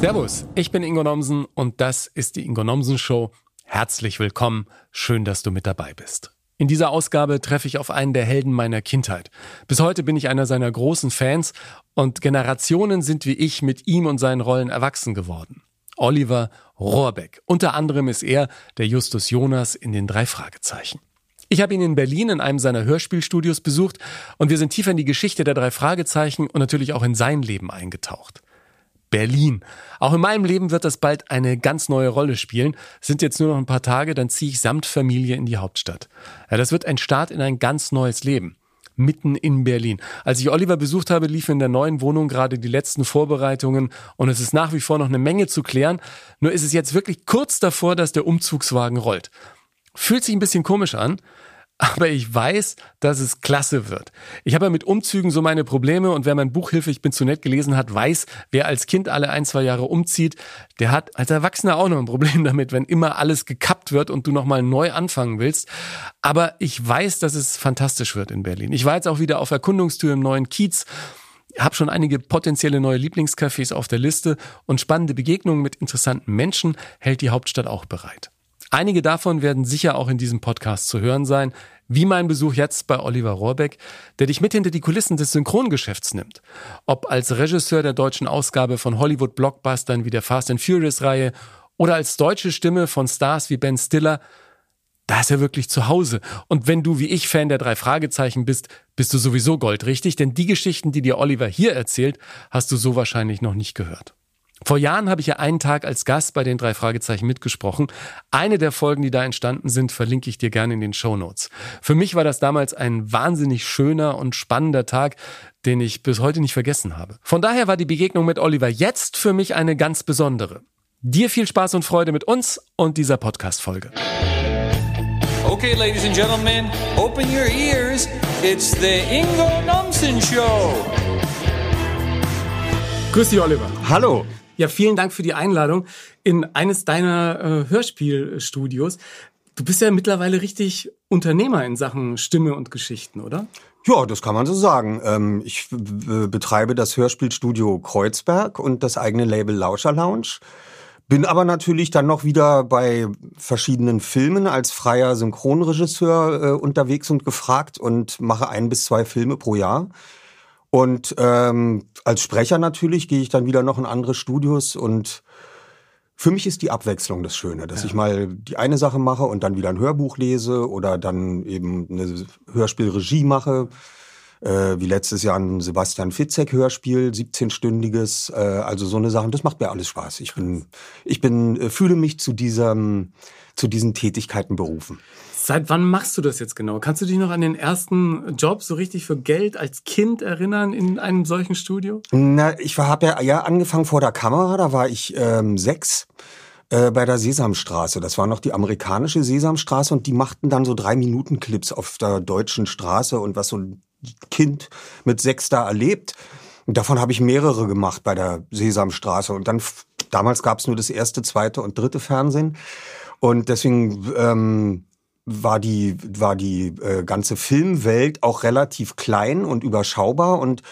Servus, ich bin Ingo Nomsen und das ist die Ingo Nomsen Show. Herzlich willkommen, schön, dass du mit dabei bist. In dieser Ausgabe treffe ich auf einen der Helden meiner Kindheit. Bis heute bin ich einer seiner großen Fans und Generationen sind wie ich mit ihm und seinen Rollen erwachsen geworden. Oliver Rohrbeck. Unter anderem ist er der Justus Jonas in den drei Fragezeichen. Ich habe ihn in Berlin in einem seiner Hörspielstudios besucht und wir sind tiefer in die Geschichte der drei Fragezeichen und natürlich auch in sein Leben eingetaucht. Berlin. Auch in meinem Leben wird das bald eine ganz neue Rolle spielen. sind jetzt nur noch ein paar Tage, dann ziehe ich samt Familie in die Hauptstadt. Ja, das wird ein Start in ein ganz neues Leben. Mitten in Berlin. Als ich Oliver besucht habe, liefen in der neuen Wohnung gerade die letzten Vorbereitungen und es ist nach wie vor noch eine Menge zu klären. Nur ist es jetzt wirklich kurz davor, dass der Umzugswagen rollt. Fühlt sich ein bisschen komisch an, aber ich weiß, dass es klasse wird. Ich habe ja mit Umzügen so meine Probleme und wer mein Buch Hilfe, ich bin zu nett gelesen hat, weiß, wer als Kind alle ein, zwei Jahre umzieht, der hat als Erwachsener auch noch ein Problem damit, wenn immer alles gekappt wird und du nochmal neu anfangen willst. Aber ich weiß, dass es fantastisch wird in Berlin. Ich war jetzt auch wieder auf Erkundungstür im neuen Kiez habe schon einige potenzielle neue Lieblingscafés auf der Liste und spannende Begegnungen mit interessanten Menschen hält die Hauptstadt auch bereit. Einige davon werden sicher auch in diesem Podcast zu hören sein, wie mein Besuch jetzt bei Oliver Rohrbeck, der dich mit hinter die Kulissen des Synchrongeschäfts nimmt. Ob als Regisseur der deutschen Ausgabe von Hollywood-Blockbustern wie der Fast and Furious-Reihe oder als deutsche Stimme von Stars wie Ben Stiller, da ist er wirklich zu Hause. Und wenn du wie ich Fan der drei Fragezeichen bist, bist du sowieso goldrichtig, denn die Geschichten, die dir Oliver hier erzählt, hast du so wahrscheinlich noch nicht gehört. Vor Jahren habe ich ja einen Tag als Gast bei den drei Fragezeichen mitgesprochen. Eine der Folgen, die da entstanden sind, verlinke ich dir gerne in den Show Notes. Für mich war das damals ein wahnsinnig schöner und spannender Tag, den ich bis heute nicht vergessen habe. Von daher war die Begegnung mit Oliver jetzt für mich eine ganz besondere. Dir viel Spaß und Freude mit uns und dieser Podcast-Folge. Okay, ladies and gentlemen, open your ears. It's the Ingo Nomsen Show. Grüß dich, Oliver. Hallo. Ja, vielen Dank für die Einladung in eines deiner äh, Hörspielstudios. Du bist ja mittlerweile richtig Unternehmer in Sachen Stimme und Geschichten, oder? Ja, das kann man so sagen. Ähm, ich betreibe das Hörspielstudio Kreuzberg und das eigene Label Lauscher Lounge. Bin aber natürlich dann noch wieder bei verschiedenen Filmen als freier Synchronregisseur äh, unterwegs und gefragt und mache ein bis zwei Filme pro Jahr. Und ähm, als Sprecher natürlich gehe ich dann wieder noch in andere Studios und für mich ist die Abwechslung das Schöne, dass ja. ich mal die eine Sache mache und dann wieder ein Hörbuch lese oder dann eben eine Hörspielregie mache. Äh, wie letztes Jahr ein Sebastian Fitzek Hörspiel, 17-stündiges, äh, also so eine Sachen. Das macht mir alles Spaß. Ich bin, ich bin, äh, fühle mich zu diesem, zu diesen Tätigkeiten berufen. Seit wann machst du das jetzt genau? Kannst du dich noch an den ersten Job so richtig für Geld als Kind erinnern in einem solchen Studio? Na, ich habe ja, ja angefangen vor der Kamera, da war ich ähm, sechs äh, bei der Sesamstraße. Das war noch die amerikanische Sesamstraße und die machten dann so drei Minuten Clips auf der deutschen Straße und was so ein Kind mit sechs da erlebt. Und davon habe ich mehrere gemacht bei der Sesamstraße. Und dann damals gab es nur das erste, zweite und dritte Fernsehen. Und deswegen ähm, war die, war die äh, ganze Filmwelt auch relativ klein und überschaubar und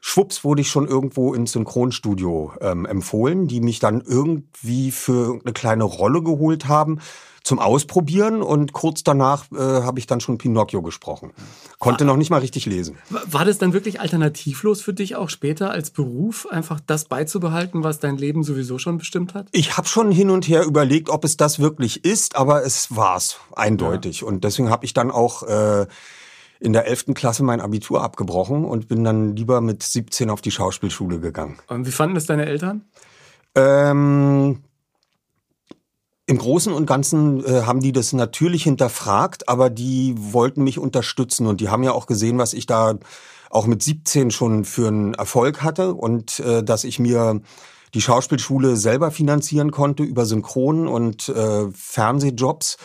schwupps wurde ich schon irgendwo ins Synchronstudio ähm, empfohlen, die mich dann irgendwie für eine kleine Rolle geholt haben zum Ausprobieren und kurz danach äh, habe ich dann schon Pinocchio gesprochen. Konnte war, noch nicht mal richtig lesen. War das dann wirklich alternativlos für dich auch später als Beruf, einfach das beizubehalten, was dein Leben sowieso schon bestimmt hat? Ich habe schon hin und her überlegt, ob es das wirklich ist, aber es war's eindeutig. Ja. Und deswegen habe ich dann auch äh, in der 11. Klasse mein Abitur abgebrochen und bin dann lieber mit 17 auf die Schauspielschule gegangen. Und wie fanden das deine Eltern? Ähm, im Großen und Ganzen äh, haben die das natürlich hinterfragt, aber die wollten mich unterstützen und die haben ja auch gesehen, was ich da auch mit 17 schon für einen Erfolg hatte und äh, dass ich mir die Schauspielschule selber finanzieren konnte über Synchron und äh, Fernsehjobs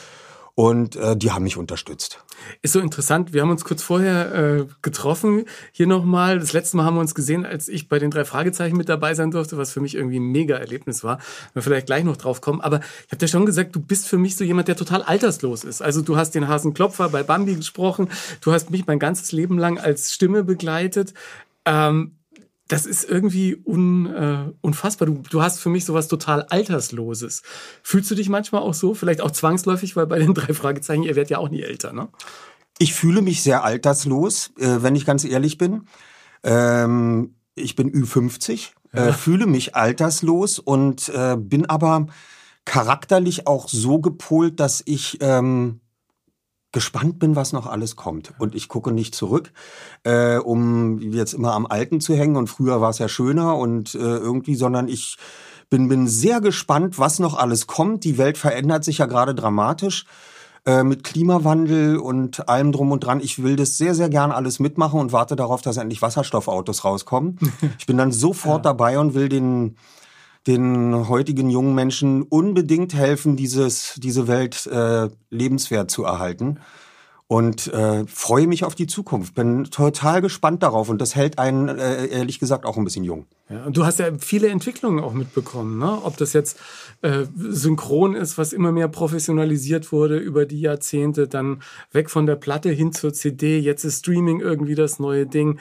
und äh, die haben mich unterstützt. Ist so interessant. Wir haben uns kurz vorher äh, getroffen. Hier nochmal. Das letzte Mal haben wir uns gesehen, als ich bei den drei Fragezeichen mit dabei sein durfte, was für mich irgendwie ein mega Erlebnis war. Wir vielleicht gleich noch drauf kommen. Aber ich habe dir schon gesagt, du bist für mich so jemand, der total alterslos ist. Also du hast den Hasenklopfer bei Bambi gesprochen. Du hast mich mein ganzes Leben lang als Stimme begleitet. Ähm, das ist irgendwie un, äh, unfassbar. Du, du hast für mich sowas total Altersloses. Fühlst du dich manchmal auch so? Vielleicht auch zwangsläufig, weil bei den drei Fragezeichen, ihr werdet ja auch nie älter, ne? Ich fühle mich sehr alterslos, äh, wenn ich ganz ehrlich bin. Ähm, ich bin Ü50, ja. äh, fühle mich alterslos und äh, bin aber charakterlich auch so gepolt, dass ich ähm, gespannt bin, was noch alles kommt. Und ich gucke nicht zurück, äh, um jetzt immer am Alten zu hängen. Und früher war es ja schöner und äh, irgendwie, sondern ich bin, bin sehr gespannt, was noch alles kommt. Die Welt verändert sich ja gerade dramatisch äh, mit Klimawandel und allem drum und dran. Ich will das sehr, sehr gern alles mitmachen und warte darauf, dass endlich Wasserstoffautos rauskommen. ich bin dann sofort ja. dabei und will den den heutigen jungen Menschen unbedingt helfen, dieses, diese Welt äh, lebenswert zu erhalten. Und äh, freue mich auf die Zukunft. Bin total gespannt darauf und das hält einen äh, ehrlich gesagt auch ein bisschen jung. Ja, und du hast ja viele Entwicklungen auch mitbekommen, ne? Ob das jetzt äh, synchron ist, was immer mehr professionalisiert wurde über die Jahrzehnte, dann weg von der Platte hin zur CD, jetzt ist Streaming irgendwie das neue Ding.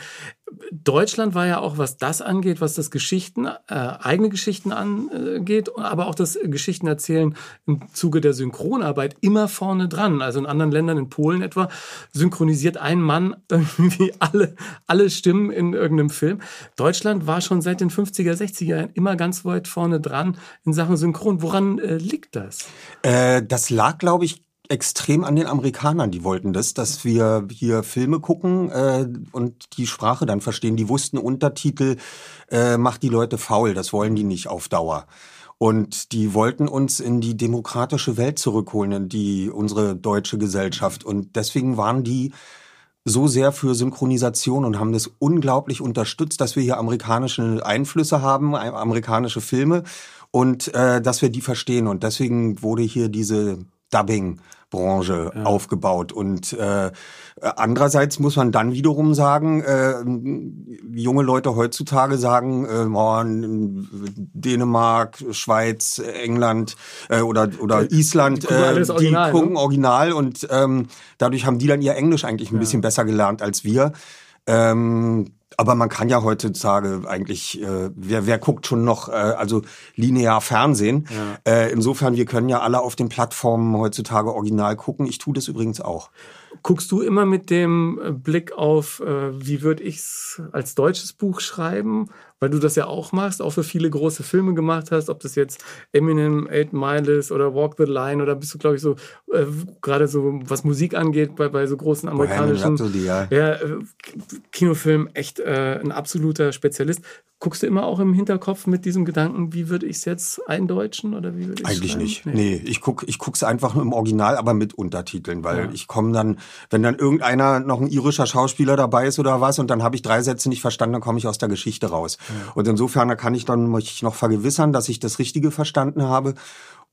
Deutschland war ja auch, was das angeht, was das Geschichten, äh, eigene Geschichten angeht, aber auch das Geschichten erzählen im Zuge der Synchronarbeit immer vorne dran. Also in anderen Ländern, in Polen etwa, synchronisiert ein Mann irgendwie alle, alle Stimmen in irgendeinem Film. Deutschland war schon seit den 50er, 60er Jahren immer ganz weit vorne dran in Sachen Synchron. Woran äh, liegt das? Äh, das lag, glaube ich, extrem an den Amerikanern. Die wollten das, dass wir hier Filme gucken äh, und die Sprache dann verstehen. Die wussten, Untertitel äh, macht die Leute faul. Das wollen die nicht auf Dauer. Und die wollten uns in die demokratische Welt zurückholen, in die unsere deutsche Gesellschaft. Und deswegen waren die so sehr für Synchronisation und haben das unglaublich unterstützt, dass wir hier amerikanische Einflüsse haben, amerikanische Filme und äh, dass wir die verstehen. Und deswegen wurde hier diese Dubbing Branche ja. aufgebaut. Und äh, andererseits muss man dann wiederum sagen, äh, junge Leute heutzutage sagen, äh, oh, Dänemark, Schweiz, England äh, oder oder die, Island, die, äh, die original, gucken ne? original und ähm, dadurch haben die dann ihr Englisch eigentlich ein ja. bisschen besser gelernt als wir. Ähm, aber man kann ja heutzutage eigentlich, äh, wer, wer guckt schon noch, äh, also linear Fernsehen. Ja. Äh, insofern, wir können ja alle auf den Plattformen heutzutage original gucken. Ich tue das übrigens auch. Guckst du immer mit dem äh, Blick auf, äh, wie würde ich es als deutsches Buch schreiben? Weil du das ja auch machst, auch für viele große Filme gemacht hast, ob das jetzt Eminem, Eight Mile ist oder Walk the Line oder bist du, glaube ich, so, äh, gerade so, was Musik angeht, bei, bei so großen amerikanischen Rhapsody, ja. Ja, äh, Kinofilm echt äh, ein absoluter Spezialist. Guckst du immer auch im Hinterkopf mit diesem Gedanken, wie würde ich es jetzt eindeutschen oder wie würde ich Eigentlich schreiben? nicht. Nee. nee, ich guck ich guck's einfach im Original, aber mit Untertiteln, weil ja. ich komme dann, wenn dann irgendeiner noch ein irischer Schauspieler dabei ist oder was und dann habe ich drei Sätze nicht verstanden, dann komme ich aus der Geschichte raus. Ja. Und insofern da kann ich dann mich noch vergewissern, dass ich das Richtige verstanden habe.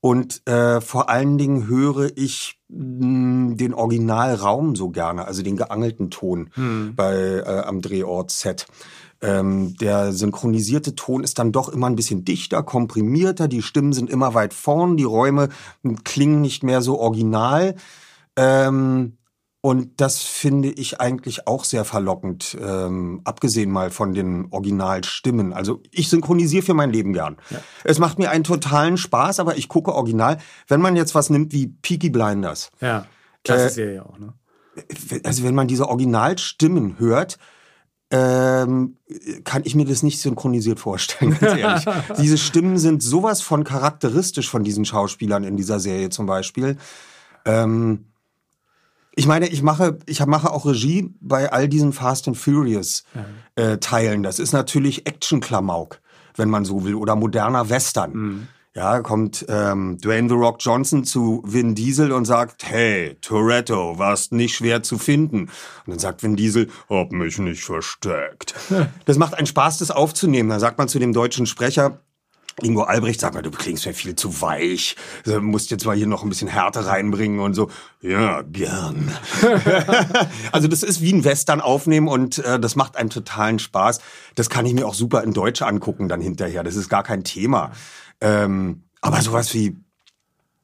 Und äh, vor allen Dingen höre ich mh, hm, den Originalraum so gerne, also den geangelten Ton hm. bei äh, am Drehort Set. Ähm, der synchronisierte Ton ist dann doch immer ein bisschen dichter, komprimierter, die Stimmen sind immer weit vorn, die Räume klingen nicht mehr so original. Ähm, und das finde ich eigentlich auch sehr verlockend, ähm, abgesehen mal von den Originalstimmen. Also ich synchronisiere für mein Leben gern. Ja. Es macht mir einen totalen Spaß, aber ich gucke original. Wenn man jetzt was nimmt wie Peaky Blinders. Ja, klasse äh, Serie auch, ne? Also wenn man diese Originalstimmen hört, ähm, kann ich mir das nicht synchronisiert vorstellen, ganz ehrlich. Diese Stimmen sind sowas von charakteristisch von diesen Schauspielern in dieser Serie zum Beispiel. Ähm, ich meine, ich mache, ich mache auch Regie bei all diesen Fast and Furious äh, Teilen. Das ist natürlich Action-Klamauk, wenn man so will, oder moderner Western. Mhm. Ja, kommt ähm, Dwayne The Rock Johnson zu Vin Diesel und sagt, hey, Toretto, warst nicht schwer zu finden. Und dann sagt Vin Diesel, hab mich nicht versteckt. das macht einen Spaß, das aufzunehmen. Dann sagt man zu dem deutschen Sprecher, Ingo Albrecht sagt mal, du klingst mir viel zu weich. Du musst jetzt mal hier noch ein bisschen Härte reinbringen und so. Ja, gern. also das ist wie ein Western aufnehmen und äh, das macht einem totalen Spaß. Das kann ich mir auch super in Deutsch angucken dann hinterher. Das ist gar kein Thema. Ähm, aber sowas wie,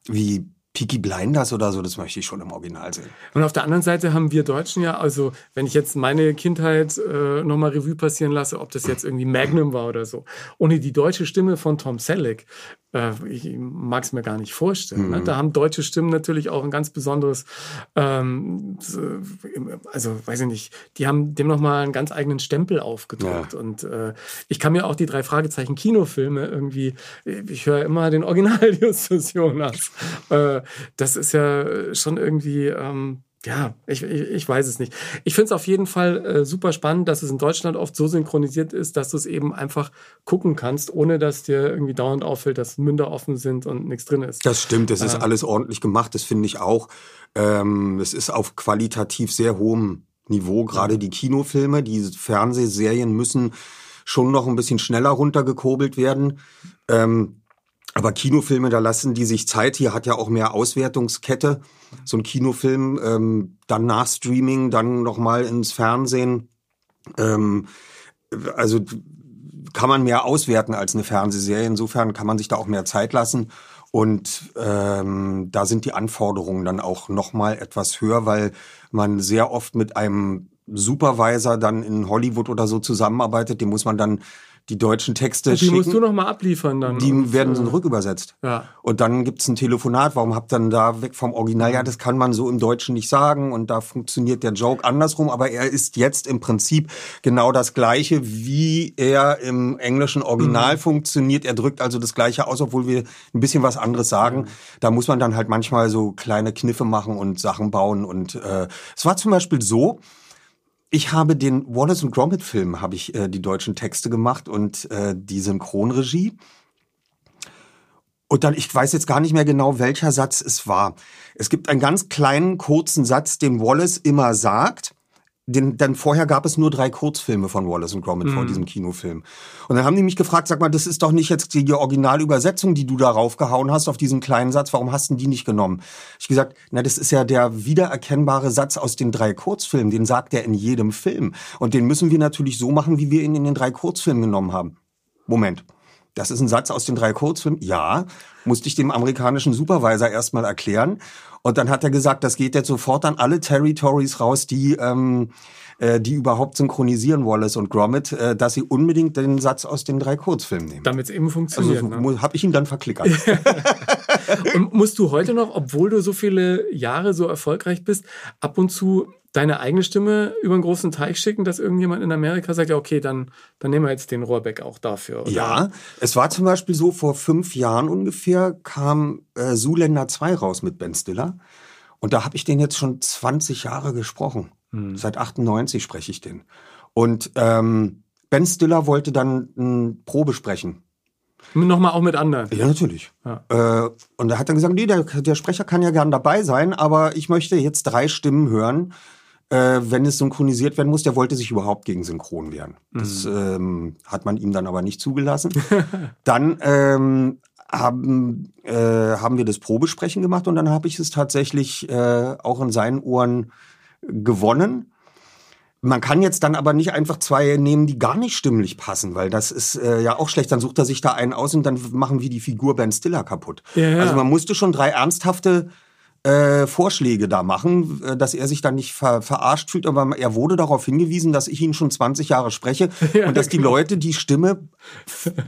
wie Peaky Blinders oder so, das möchte ich schon im Original sehen. Und auf der anderen Seite haben wir Deutschen ja, also wenn ich jetzt meine Kindheit äh, nochmal Revue passieren lasse, ob das jetzt irgendwie Magnum war oder so, ohne die deutsche Stimme von Tom Selleck, äh, ich mag es mir gar nicht vorstellen. Ne? Da haben deutsche Stimmen natürlich auch ein ganz besonderes, ähm, also weiß ich nicht, die haben dem nochmal einen ganz eigenen Stempel aufgedrückt. Ja. Und äh, ich kann mir auch die drei Fragezeichen Kinofilme irgendwie, ich höre immer den Original Justus Jonas. Äh, das ist ja schon irgendwie, ähm, ja, ich, ich, ich weiß es nicht. Ich finde es auf jeden Fall äh, super spannend, dass es in Deutschland oft so synchronisiert ist, dass du es eben einfach gucken kannst, ohne dass dir irgendwie dauernd auffällt, dass Münder offen sind und nichts drin ist. Das stimmt, es ist alles ordentlich gemacht, das finde ich auch. Ähm, es ist auf qualitativ sehr hohem Niveau, gerade die Kinofilme, die Fernsehserien müssen schon noch ein bisschen schneller runtergekurbelt werden. Ähm, aber Kinofilme, da lassen die sich Zeit. Hier hat ja auch mehr Auswertungskette. So ein Kinofilm, ähm, dann nach Streaming, dann nochmal ins Fernsehen. Ähm, also kann man mehr auswerten als eine Fernsehserie. Insofern kann man sich da auch mehr Zeit lassen. Und ähm, da sind die Anforderungen dann auch nochmal etwas höher, weil man sehr oft mit einem Supervisor dann in Hollywood oder so zusammenarbeitet. Dem muss man dann die deutschen Texte die schicken. musst du nochmal abliefern dann. Die Und, werden so rückübersetzt. Ja. Und dann gibt's ein Telefonat. Warum habt ihr dann da weg vom Original? Ja, das kann man so im Deutschen nicht sagen. Und da funktioniert der Joke andersrum. Aber er ist jetzt im Prinzip genau das Gleiche, wie er im englischen Original funktioniert. Er drückt also das Gleiche aus, obwohl wir ein bisschen was anderes sagen. Da muss man dann halt manchmal so kleine Kniffe machen und Sachen bauen. Und äh, es war zum Beispiel so, ich habe den Wallace und Gromit Film, habe ich äh, die deutschen Texte gemacht und äh, die Synchronregie. Und dann, ich weiß jetzt gar nicht mehr genau, welcher Satz es war. Es gibt einen ganz kleinen, kurzen Satz, den Wallace immer sagt. Den, dann vorher gab es nur drei Kurzfilme von Wallace und Gromit vor diesem Kinofilm. Und dann haben die mich gefragt, sag mal, das ist doch nicht jetzt die Originalübersetzung, die du darauf gehauen hast, auf diesen kleinen Satz. Warum hast du die nicht genommen? Ich gesagt, na, das ist ja der wiedererkennbare Satz aus den drei Kurzfilmen. Den sagt er in jedem Film. Und den müssen wir natürlich so machen, wie wir ihn in den drei Kurzfilmen genommen haben. Moment. Das ist ein Satz aus den drei Kurzfilmen? Ja. Musste ich dem amerikanischen Supervisor erstmal erklären. Und dann hat er gesagt, das geht jetzt sofort an alle Territories raus, die, ähm, äh, die überhaupt synchronisieren Wallace und Gromit, äh, dass sie unbedingt den Satz aus den drei Kurzfilmen nehmen. Damit es eben funktioniert. Also ne? habe ich ihn dann verklickert. Und musst du heute noch, obwohl du so viele Jahre so erfolgreich bist, ab und zu deine eigene Stimme über einen großen Teich schicken, dass irgendjemand in Amerika sagt, ja, okay, dann, dann nehmen wir jetzt den Rohrbeck auch dafür. Oder? Ja, es war zum Beispiel so, vor fünf Jahren ungefähr kam äh, Zuländer 2 raus mit Ben Stiller. Und da habe ich den jetzt schon 20 Jahre gesprochen. Seit 98 spreche ich den. Und ähm, Ben Stiller wollte dann ein Probe sprechen. Nochmal auch mit anderen. Ja, natürlich. Ja. Äh, und er hat dann gesagt, nee, der, der Sprecher kann ja gern dabei sein, aber ich möchte jetzt drei Stimmen hören, äh, wenn es synchronisiert werden muss. Der wollte sich überhaupt gegen Synchron wehren. Das ähm, hat man ihm dann aber nicht zugelassen. dann ähm, haben, äh, haben wir das Probesprechen gemacht und dann habe ich es tatsächlich äh, auch in seinen Ohren gewonnen. Man kann jetzt dann aber nicht einfach zwei nehmen, die gar nicht stimmlich passen, weil das ist äh, ja auch schlecht. Dann sucht er sich da einen aus und dann machen wir die Figur Ben Stiller kaputt. Ja, ja. Also man musste schon drei ernsthafte äh, Vorschläge da machen, äh, dass er sich dann nicht ver verarscht fühlt, aber er wurde darauf hingewiesen, dass ich ihn schon 20 Jahre spreche Ja, und dass die genau. Leute die Stimme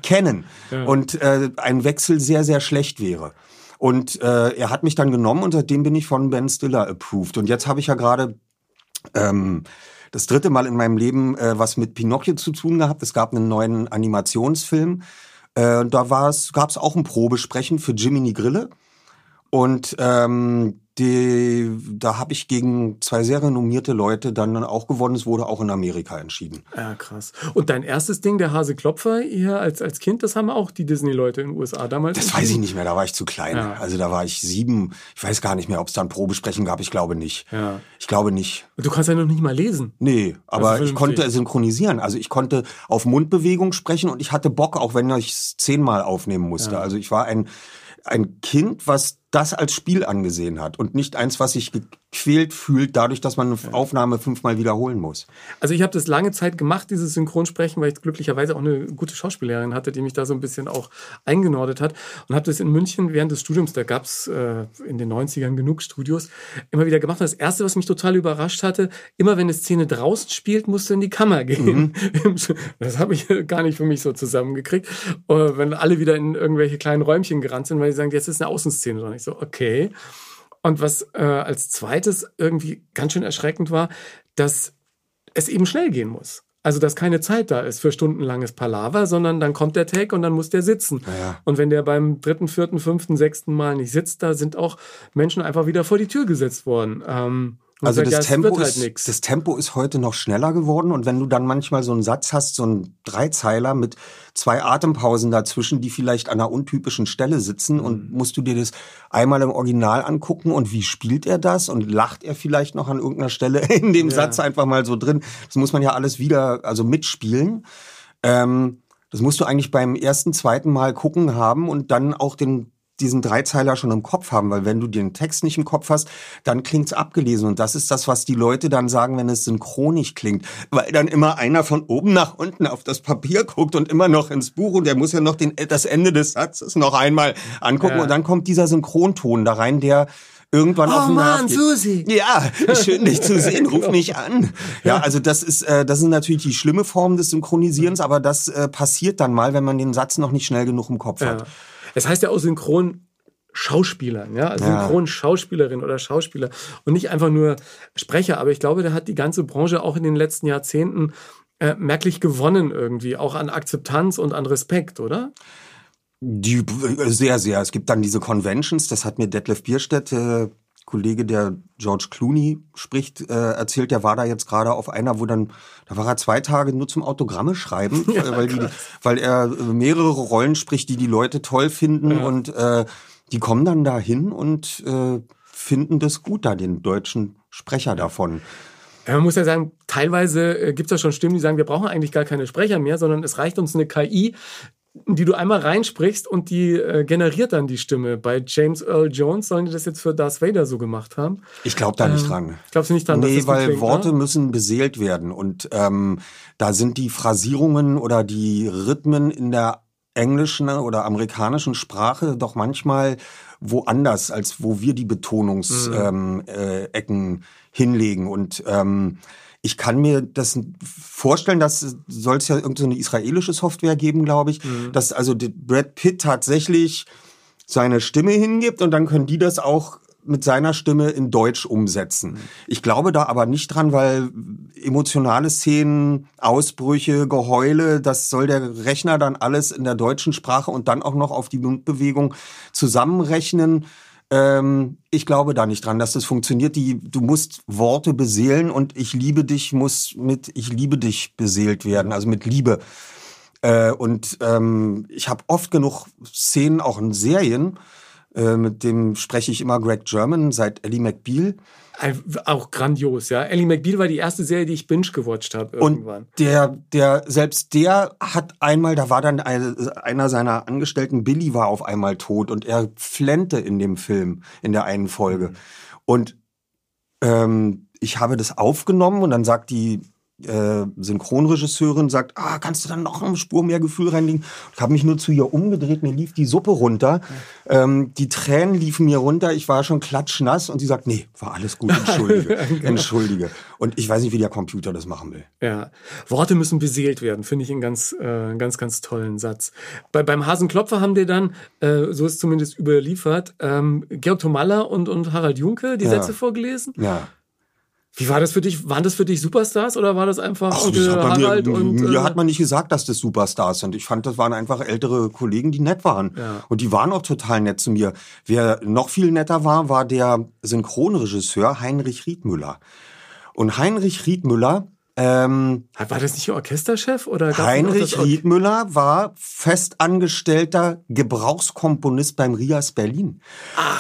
kennen und äh, ein Wechsel sehr, sehr schlecht wäre. Und äh, er hat mich dann genommen und seitdem bin ich von Ben Stiller approved. Und jetzt habe ich ja gerade ähm, das dritte Mal in meinem Leben äh, was mit Pinocchio zu tun gehabt. Es gab einen neuen Animationsfilm. Äh, da gab es auch ein Probesprechen für Jiminy Grille. Und ähm, die, da habe ich gegen zwei sehr renommierte Leute dann auch gewonnen. Es wurde auch in Amerika entschieden. Ja, krass. Und dein erstes Ding, der Hase Klopfer hier als, als Kind, das haben auch die Disney-Leute in den USA damals. Das weiß ich nicht mehr, da war ich zu klein. Ja. Also da war ich sieben. Ich weiß gar nicht mehr, ob es da ein Probesprechen gab. Ich glaube nicht. Ja. Ich glaube nicht. Du kannst ja noch nicht mal lesen. Nee, aber Also ich konnte synchronisieren. Also ich konnte auf Mundbewegung sprechen und ich hatte Bock, auch wenn ich es zehnmal aufnehmen musste. Also ich war ein, ein Kind, was das als Spiel angesehen hat und nicht eins, was sich gequält fühlt, dadurch, dass man eine Aufnahme fünfmal wiederholen muss. Also ich habe das lange Zeit gemacht, dieses Synchronsprechen, weil ich glücklicherweise auch eine gute Schauspielerin hatte, die mich da so ein bisschen auch eingenordet hat und habe das in München während des Studiums, da gab es äh, in den 90ern genug Studios, immer wieder gemacht. Und das Erste, was mich total überrascht hatte, immer wenn eine Szene draußen spielt, musste in die Kammer gehen. Mhm. Das habe ich gar nicht für mich so zusammengekriegt. Äh, wenn alle wieder in irgendwelche kleinen Räumchen gerannt sind, weil sie sagen, jetzt ist eine Außenszene dran. Ich so, okay. Und was äh, als zweites irgendwie ganz schön erschreckend war, dass es eben schnell gehen muss. Also, dass keine Zeit da ist für stundenlanges Palaver, sondern dann kommt der Take und dann muss der sitzen. Ja. Und wenn der beim dritten, vierten, fünften, sechsten Mal nicht sitzt, da sind auch Menschen einfach wieder vor die Tür gesetzt worden. Ähm, also das, Tempo halt ist, das Tempo ist heute noch schneller geworden und wenn du dann manchmal so einen Satz hast, so einen Dreizeiler mit zwei Atempausen dazwischen, die vielleicht an einer untypischen Stelle sitzen mhm. und musst du dir das einmal im Original angucken und wie spielt er das und lacht er vielleicht noch an irgendeiner Stelle in dem ja. Satz einfach mal so drin. Das muss man ja alles wieder also mitspielen. Ähm, das musst du eigentlich beim ersten, zweiten Mal gucken haben und dann auch den diesen Dreizeiler schon im Kopf haben, weil wenn du den Text nicht im Kopf hast, dann klingt's abgelesen und das ist das, was die Leute dann sagen, wenn es synchronig klingt, weil dann immer einer von oben nach unten auf das Papier guckt und immer noch ins Buch und der muss ja noch den, das Ende des Satzes noch einmal angucken ja. und dann kommt dieser Synchronton da rein, der irgendwann oh auf den Mann. Susi. Ja, schön dich zu sehen, ruf mich an. Ja, also das ist äh, das ist natürlich die schlimme Form des Synchronisierens, aber das äh, passiert dann mal, wenn man den Satz noch nicht schnell genug im Kopf ja. hat. Es heißt ja auch synchron Schauspielern, ja, also ja. Synchronschauspielerin oder Schauspieler und nicht einfach nur Sprecher. Aber ich glaube, da hat die ganze Branche auch in den letzten Jahrzehnten äh, merklich gewonnen irgendwie, auch an Akzeptanz und an Respekt, oder? Die, äh, sehr, sehr. Es gibt dann diese Conventions, das hat mir Detlef Bierstedt, äh, Kollege, der George Clooney spricht, äh, erzählt, der war da jetzt gerade auf einer, wo dann, da war er zwei Tage nur zum Autogramme schreiben, ja, weil, die, weil er mehrere Rollen spricht, die die Leute toll finden ja. und äh, die kommen dann da hin und äh, finden das gut, da den deutschen Sprecher davon. Ja, man muss ja sagen, teilweise äh, gibt es ja schon Stimmen, die sagen, wir brauchen eigentlich gar keine Sprecher mehr, sondern es reicht uns eine KI, die du einmal reinsprichst und die äh, generiert dann die Stimme. Bei James Earl Jones sollen die das jetzt für Darth Vader so gemacht haben. Ich glaube da nicht ähm, dran. Ich glaube nicht dran. Nee, weil klingt, Worte ne? müssen beseelt werden und ähm, da sind die Phrasierungen oder die Rhythmen in der englischen oder amerikanischen Sprache doch manchmal woanders, als wo wir die Betonungsecken mhm. ähm, äh, hinlegen. Und ähm, ich kann mir das vorstellen, dass soll es ja irgendeine so israelische Software geben, glaube ich, mhm. dass also Brad Pitt tatsächlich seine Stimme hingibt und dann können die das auch mit seiner Stimme in Deutsch umsetzen. Ich glaube da aber nicht dran, weil emotionale Szenen, Ausbrüche, Geheule, das soll der Rechner dann alles in der deutschen Sprache und dann auch noch auf die Mundbewegung zusammenrechnen. Ähm, ich glaube da nicht dran, dass das funktioniert. Die, du musst Worte beseelen und ich liebe dich muss mit ich liebe dich beseelt werden, also mit Liebe. Äh, und ähm, ich habe oft genug Szenen auch in Serien, äh, mit dem spreche ich immer Greg German seit Ellie McBeal. Auch grandios, ja. Ellie McBeal war die erste Serie, die ich binge gewatcht habe irgendwann. Und der, der, selbst der hat einmal, da war dann einer seiner Angestellten, Billy war auf einmal tot und er flennte in dem Film, in der einen Folge. Mhm. Und ähm, ich habe das aufgenommen und dann sagt die äh, Synchronregisseurin sagt, ah, kannst du dann noch eine Spur mehr Gefühl reinlegen? Ich habe mich nur zu ihr umgedreht, mir lief die Suppe runter. Ähm, die Tränen liefen mir runter, ich war schon klatschnass und sie sagt, nee, war alles gut, entschuldige, genau. entschuldige. Und ich weiß nicht, wie der Computer das machen will. Ja, Worte müssen beseelt werden, finde ich einen ganz, äh, ganz, ganz tollen Satz. Bei, beim Hasenklopfer haben dir dann, äh, so ist zumindest überliefert, ähm, Georg Tomalla und, und Harald Junke die ja. Sätze vorgelesen. Ja. Wie war das für dich? Waren das für dich Superstars oder war das einfach Ach, das hat Harald mir, und mir äh, hat man nicht gesagt, dass das Superstars sind. Ich fand, das waren einfach ältere Kollegen, die nett waren. Ja. Und die waren auch total nett zu mir. Wer noch viel netter war, war der Synchronregisseur Heinrich Riedmüller. Und Heinrich Riedmüller Ähm, War das nicht Ihr Orchesterchef oder Heinrich Or- Riedmüller war festangestellter Gebrauchskomponist beim Rias Berlin.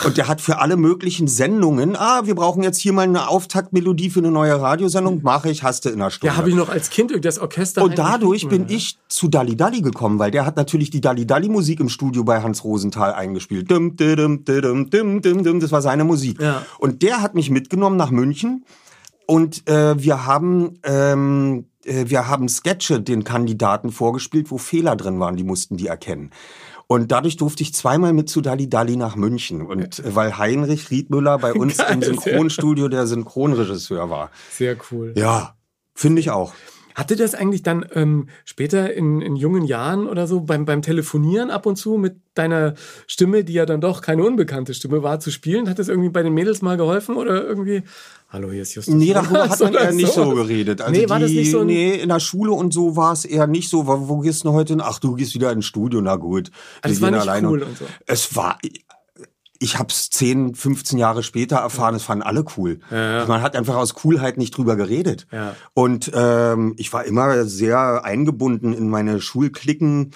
Und der hat für alle möglichen Sendungen, ah, wir brauchen jetzt hier mal eine Auftaktmelodie für eine neue Radiosendung, mache ich, hast du in einer Stunde. Ja, habe ich noch als Kind das Orchester. Und dadurch bin Riedmüller. ich zu Dalli Dalli gekommen, weil der hat natürlich die Dalli Dalli Musik im Studio bei Hans Rosenthal eingespielt. Dum, dum, dum, dum, dum, dum, das war seine Musik. Ja. Und der hat mich mitgenommen nach München und äh, wir haben ähm, äh, wir haben Sketche den Kandidaten vorgespielt, wo Fehler drin waren, die mussten die erkennen. Und dadurch durfte ich zweimal mit zu Dalli Dalli nach München. Und äh, weil Heinrich Riedmüller bei uns Geil, im Synchronstudio der Synchronregisseur war. Sehr cool. Ja, finde ich auch. Hatte das eigentlich dann ähm, später in, in jungen Jahren oder so beim, beim Telefonieren ab und zu mit deiner Stimme, die ja dann doch keine unbekannte Stimme war, zu spielen? Hat das irgendwie bei den Mädels mal geholfen oder irgendwie? Hallo, hier ist Justus. Nee, darüber hat man eher nicht so geredet. Also nee, war das die, nicht so Nee, in der Schule und so war es eher nicht so. Wo, gehst du denn heute hin? Ach, du gehst wieder ins Studio, na gut. Also es war nicht cool und so. Es war, ich habe es 10, 15 Jahre später erfahren, es fanden alle cool. Ja, ja. Man hat einfach aus Coolheit nicht drüber geredet. Ja. Und ähm, ich war immer sehr eingebunden in meine Schulklicken.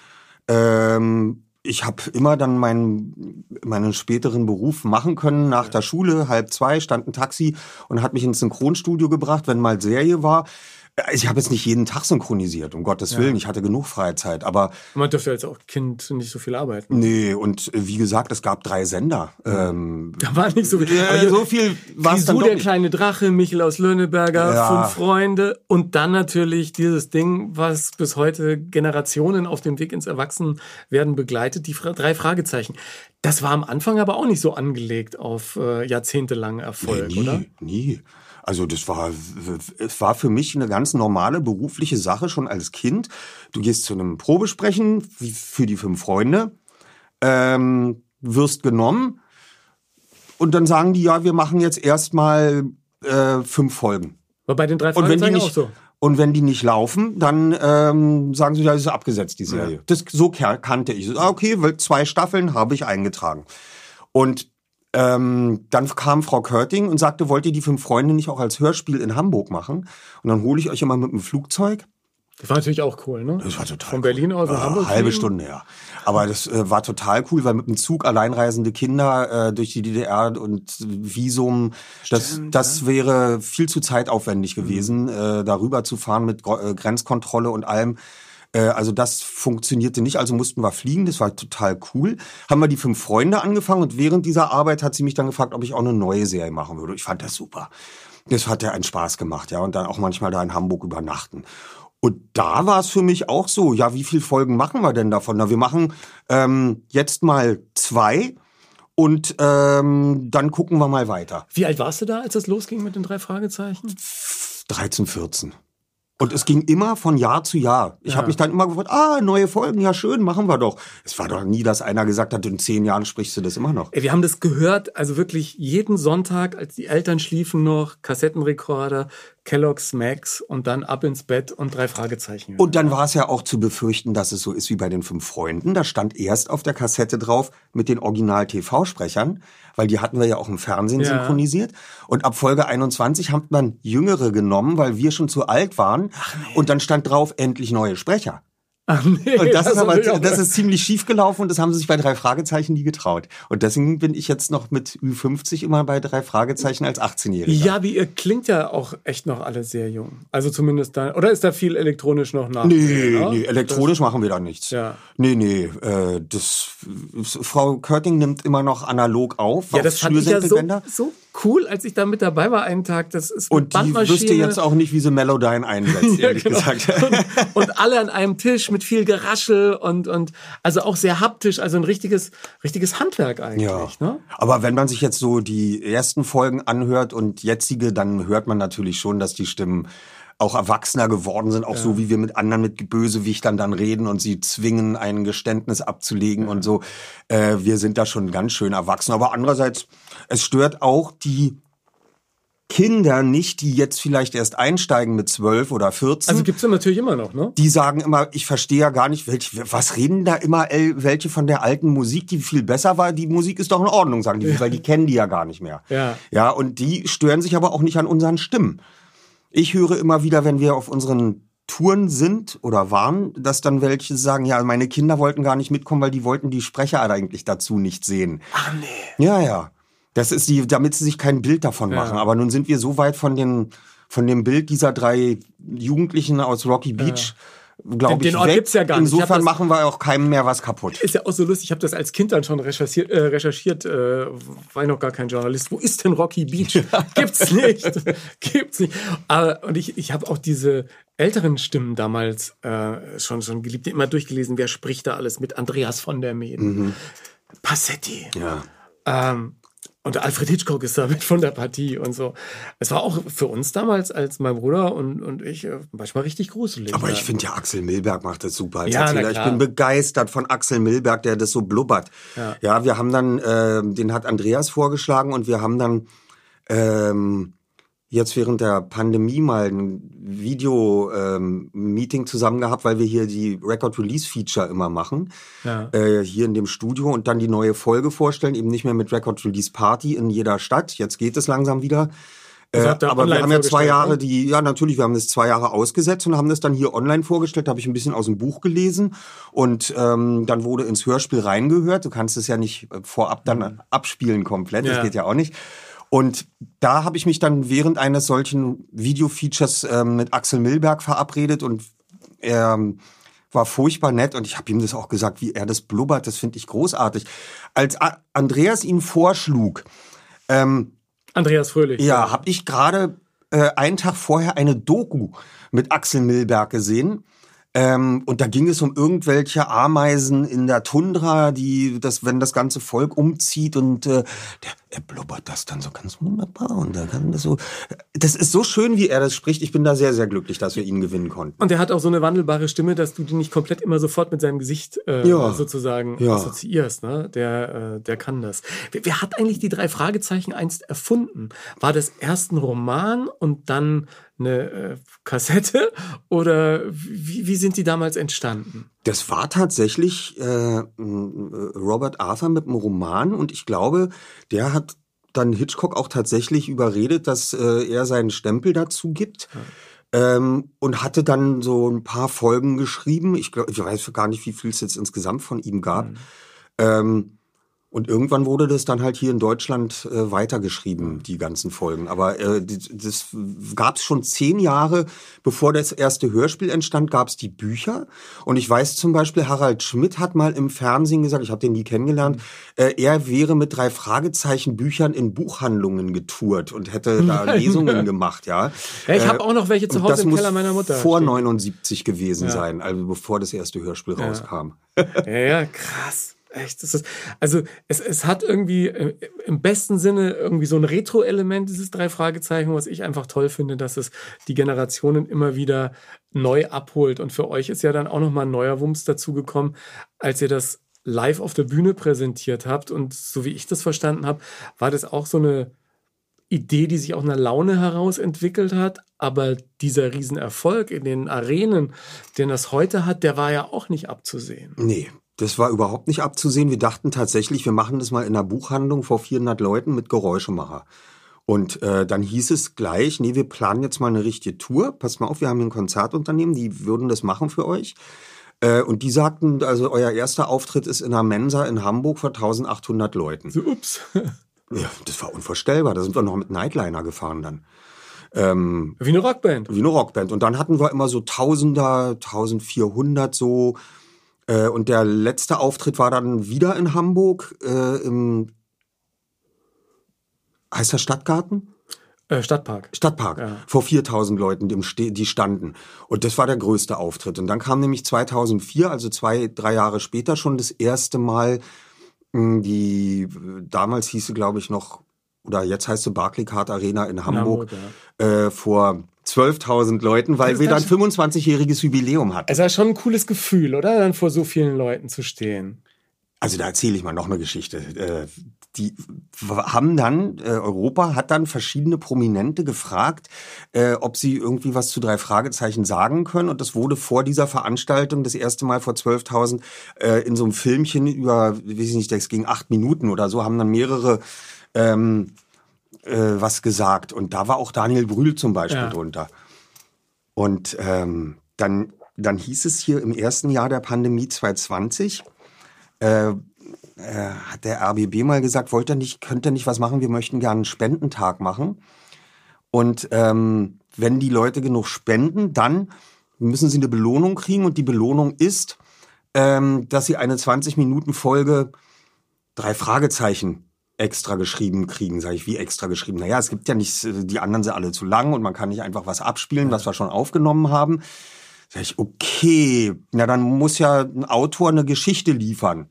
Ähm, ich habe immer dann meinen, meinen späteren Beruf machen können. Nach der Schule, halb zwei, stand ein Taxi und hat mich ins Synchronstudio gebracht, wenn mal Serie war. Also ich habe jetzt nicht jeden Tag synchronisiert, um Gottes Willen. Ich hatte genug Freizeit. Aber man dürfte als auch Kind nicht so viel arbeiten. nee, und wie gesagt, es gab drei Sender. Ähm, Da war nicht so viel. Ja, hier- so viel war es dann doch der nicht. kleine Drache, Michel aus Löhneberger, Ja. Fünf Freunde und dann natürlich dieses Ding, was bis heute Generationen auf dem Weg ins Erwachsenwerden begleitet, die Fra drei Fragezeichen. Das war am Anfang aber auch nicht so angelegt auf äh, jahrzehntelangen Erfolg, nie, oder? nie. Also das war, es war für mich eine ganz normale berufliche Sache schon als Kind. Du gehst zu einem Probesprechen für die fünf Freunde, ähm, wirst genommen und dann sagen die, ja, wir machen jetzt erstmal äh, fünf Folgen. War bei den drei Und wenn die Fragezeichen auch nicht, so. und wenn die nicht laufen, dann ähm, sagen sie, ja, das ist abgesetzt, die Serie. Das, so kannte ich. Ah, Okay, weil zwei Staffeln habe ich eingetragen. Und ähm, dann kam Frau Körting und sagte, wollt ihr die fünf Freunde nicht auch als Hörspiel in Hamburg machen? Und dann hole ich euch immer mit dem Flugzeug. Das war natürlich auch cool, ne? Das war total Von Berlin aus nach Ah, Hamburg. halbe fliegen. Stunde, ja. Aber das äh, war total cool, weil mit dem Zug alleinreisende Kinder äh, durch die DDR und Visum, das, das wäre viel zu zeitaufwendig Mhm. gewesen, äh, darüber zu fahren mit Gro- äh, Grenzkontrolle und allem. Äh, also das funktionierte nicht, also mussten wir fliegen, das war total cool. Haben wir die fünf Freunde angefangen und während dieser Arbeit hat sie mich dann gefragt, ob ich auch eine neue Serie machen würde. Ich fand das super. Das hat ja einen Spaß gemacht, ja, und dann auch manchmal da in Hamburg übernachten. Und da war es für mich auch so, ja, wie viele Folgen machen wir denn davon? Na, wir machen ähm, jetzt mal zwei und ähm, dann gucken wir mal weiter. Wie alt warst du da, als es losging mit den drei Fragezeichen? 13, 14. Und es ging immer von Jahr zu Jahr. Ich Ja. habe mich dann immer gefragt, ah, neue Folgen, ja schön, machen wir doch. Es war doch nie, dass einer gesagt hat, in zehn Jahren sprichst du das immer noch. Ey, wir haben das gehört, also wirklich jeden Sonntag, als die Eltern schliefen noch, Kassettenrekorder, Kellogg's Max und dann ab ins Bett und drei Fragezeichen. Und dann war es ja auch zu befürchten, dass es so ist wie bei den fünf Freunden. Da stand erst auf der Kassette drauf mit den Original-TV-Sprechern, weil die hatten wir ja auch im Fernsehen Ja. synchronisiert. Und ab Folge 21 hat man Jüngere genommen, weil wir schon zu alt waren. Und dann stand drauf, endlich neue Sprecher. Ach nee, Und das, ist aber, das ist ziemlich schief gelaufen und das haben sie sich bei drei Fragezeichen nie getraut. Und deswegen bin ich jetzt noch mit Ü50 immer bei drei Fragezeichen als 18-Jähriger. Ja, wie ihr klingt ja auch echt noch alle sehr jung. Also zumindest da. Oder ist da viel elektronisch noch nach? Nee, ne? nee, elektronisch machen wir da nichts. Ja. Nee, nee, äh, das, Frau Körting nimmt immer noch analog auf, Ja, das fand ich ja so, so cool, als ich da mit dabei war einen Tag. Das ist Und die wüsste jetzt auch nicht, wie sie Melodyne einsetzt, Ja, ehrlich genau. gesagt. und, und alle an einem Tisch mit viel Geraschel und, und also auch sehr haptisch, also ein richtiges, richtiges Handwerk eigentlich. Ja. Ne? Aber wenn man sich jetzt so die ersten Folgen anhört und jetzige, dann hört man natürlich schon, dass die Stimmen auch erwachsener geworden sind, auch so wie wir mit anderen, mit Bösewichtern dann reden und sie zwingen, ein Geständnis abzulegen und so. Äh, wir sind da schon ganz schön erwachsen. Aber andererseits, es stört auch die Kinder nicht, die jetzt vielleicht erst einsteigen mit zwölf oder 14 Also gibt's ja natürlich immer noch, ne? die sagen immer, ich verstehe ja gar nicht, welche, was reden da immer welche von der alten Musik, die viel besser war. Die Musik ist doch in Ordnung, sagen die, weil die kennen die ja gar nicht mehr. Ja. Ja, und die stören sich aber auch nicht an unseren Stimmen. Ich höre immer wieder, wenn wir auf unseren Touren sind oder waren, dass dann welche sagen, ja, meine Kinder wollten gar nicht mitkommen, weil die wollten die Sprecher eigentlich dazu nicht sehen. Ach nee. Ja, ja. Das ist die, damit sie sich kein Bild davon Ja. machen. Aber nun sind wir so weit von den, von dem Bild dieser drei Jugendlichen aus Rocky Beach, glaube Den- ich, den Ort weg. gibt's ja gar nicht. Insofern das- machen wir auch keinem mehr was kaputt. Ist ja auch so lustig. Ich habe das als Kind dann schon recherchiert, äh, recherchiert äh, war ich noch gar kein Journalist. Wo ist denn Rocky Beach? Gibt's nicht. Gibt's nicht. Aber, und ich, ich habe auch diese älteren Stimmen damals äh, schon, schon geliebt, immer durchgelesen. Wer spricht da alles mit? Andreas von der Meeden, Passetti. Ja. Ähm, und Alfred Hitchcock ist da mit von der Partie und so. Es war auch für uns damals, als mein Bruder und, und ich, äh, manchmal richtig gruselig. Aber Ja. ich finde ja, Axel Milberg macht das super als Ja, Erzähler. Ich bin begeistert von Axel Milberg, der das so blubbert. Ja, wir haben dann, äh, den hat Andreas vorgeschlagen und wir haben dann ähm, jetzt während der Pandemie mal ein Video-Meeting zusammen gehabt, weil wir hier die Record-Release-Feature immer machen. Ja. Äh, hier in dem Studio und dann die neue Folge vorstellen, eben nicht mehr mit Record-Release-Party in jeder Stadt. Jetzt geht es langsam wieder. Äh, aber wir haben ja zwei Jahre ne? die, ja natürlich, wir haben das zwei Jahre ausgesetzt und haben das dann hier online vorgestellt, habe ich ein bisschen aus dem Buch gelesen und ähm, dann wurde ins Hörspiel reingehört. Du kannst es ja nicht äh, vorab dann abspielen komplett, das Mhm. Ja. geht ja auch nicht. Und da habe ich mich dann während eines solchen Video-Features ähm, mit Axel Milberg verabredet und er ähm, war furchtbar nett und ich habe ihm das auch gesagt, wie er das blubbert, das finde ich großartig. Als A Andreas ihn vorschlug, ähm, Andreas Fröhlich. ja, habe ich gerade äh, einen Tag vorher eine Doku mit Axel Milberg gesehen. Ähm, und da ging es um irgendwelche Ameisen in der Tundra, die das, wenn das ganze Volk umzieht und äh, der, er blubbert das dann so ganz wunderbar und da kann das so. Das ist so schön, wie er das spricht. Ich bin da sehr, sehr glücklich, dass wir ihn gewinnen konnten. Und er hat auch so eine wandelbare Stimme, dass du die nicht komplett immer sofort mit seinem Gesicht äh, Ja. sozusagen Ja. assoziierst. Ne? Der, äh, der kann das. Wer, wer hat eigentlich die drei Fragezeichen einst erfunden? War das erst ein Roman und dann eine äh, Kassette? Oder wie, wie sind die damals entstanden? Das war tatsächlich äh, äh, Robert Arthur mit einem Roman und ich glaube, der hat dann Hitchcock auch tatsächlich überredet, dass äh, er seinen Stempel dazu gibt. Ähm, und hatte dann so ein paar Folgen geschrieben. Ich glaube, ich weiß gar nicht, wie viel es jetzt insgesamt von ihm gab. Ähm, und irgendwann wurde das dann halt hier in Deutschland äh, weitergeschrieben, die ganzen Folgen. Aber äh, das, gab es schon zehn Jahre, bevor das erste Hörspiel entstand, gab es die Bücher. Und ich weiß zum Beispiel, Harald Schmidt hat mal im Fernsehen gesagt, ich habe den nie kennengelernt, äh, er wäre mit drei Fragezeichen Büchern in Buchhandlungen getourt und hätte da Lesungen gemacht, ja. Ja, ich habe auch noch welche zu Hause im Keller meiner Mutter Vor stehen. 79 gewesen sein, also bevor das erste Hörspiel rauskam. Ja, ja, krass. Echt, das ist, also es, es hat irgendwie äh, im besten Sinne irgendwie so ein Retro-Element, dieses drei Fragezeichen, was ich einfach toll finde, dass es die Generationen immer wieder neu abholt. Und für euch ist ja dann auch nochmal ein neuer Wumms dazugekommen, als ihr das live auf der Bühne präsentiert habt. Und so wie ich das verstanden habe, war das auch so eine Idee, die sich aus einer Laune heraus entwickelt hat. Aber dieser Riesenerfolg in den Arenen, den das heute hat, der war ja auch nicht abzusehen. Nee, das war überhaupt nicht abzusehen. Wir dachten tatsächlich, wir machen das mal in einer Buchhandlung vor 400 Leuten mit Geräuschemacher. Und äh, dann hieß es gleich, nee, wir planen jetzt mal eine richtige Tour. Passt mal auf, wir haben hier ein Konzertunternehmen, die würden das machen für euch. Äh, und die sagten, also euer erster Auftritt ist in einer Mensa in Hamburg vor 1800 Leuten. So, ups. Ja, das war unvorstellbar. Da sind wir noch mit Nightliner gefahren dann. Wie eine Rockband. Wie eine Rockband. Und dann hatten wir immer so Tausender, 1400 so. Äh, und der letzte Auftritt war dann wieder in Hamburg äh, im heißt das Stadtgarten? Äh, Stadtpark. Stadtpark. Ja. Vor 4000 Leuten, die, standen. Und das war der größte Auftritt. Und dann kam nämlich 2004, also zwei, drei Jahre später schon das erste Mal die, damals hieße glaube ich noch, oder jetzt heißt sie Barclaycard Arena in Hamburg, äh, vor 12.000 Leuten, weil Das wir dann ist 25-jähriges Jubiläum hatten. Es war schon ein cooles Gefühl, oder? Dann vor so vielen Leuten zu stehen. Also da erzähle ich mal noch eine Geschichte. Äh, Die haben dann, äh, Europa hat dann verschiedene Prominente gefragt, äh, ob sie irgendwie was zu drei Fragezeichen sagen können. Und das wurde vor dieser Veranstaltung das erste Mal vor 12.000 äh, in so einem Filmchen über, weiß ich nicht, das ging acht Minuten oder so, haben dann mehrere ähm, äh, was gesagt. Und da war auch Daniel Brühl zum Beispiel Ja. drunter. Und ähm, dann, dann hieß es hier im ersten Jahr der Pandemie 2020, äh, äh, hat der RBB mal gesagt, wollt ihr nicht, könnt ihr nicht was machen, wir möchten gerne einen Spendentag machen. Und ähm, wenn die Leute genug spenden, dann müssen sie eine Belohnung kriegen und die Belohnung ist, ähm, dass sie eine 20-Minuten-Folge drei Fragezeichen extra geschrieben kriegen. Sag ich, wie extra geschrieben? Naja, es gibt ja nicht, die anderen sind alle zu lang und man kann nicht einfach was abspielen, was wir schon aufgenommen haben. Sag ich, okay, na dann muss ja ein Autor eine Geschichte liefern.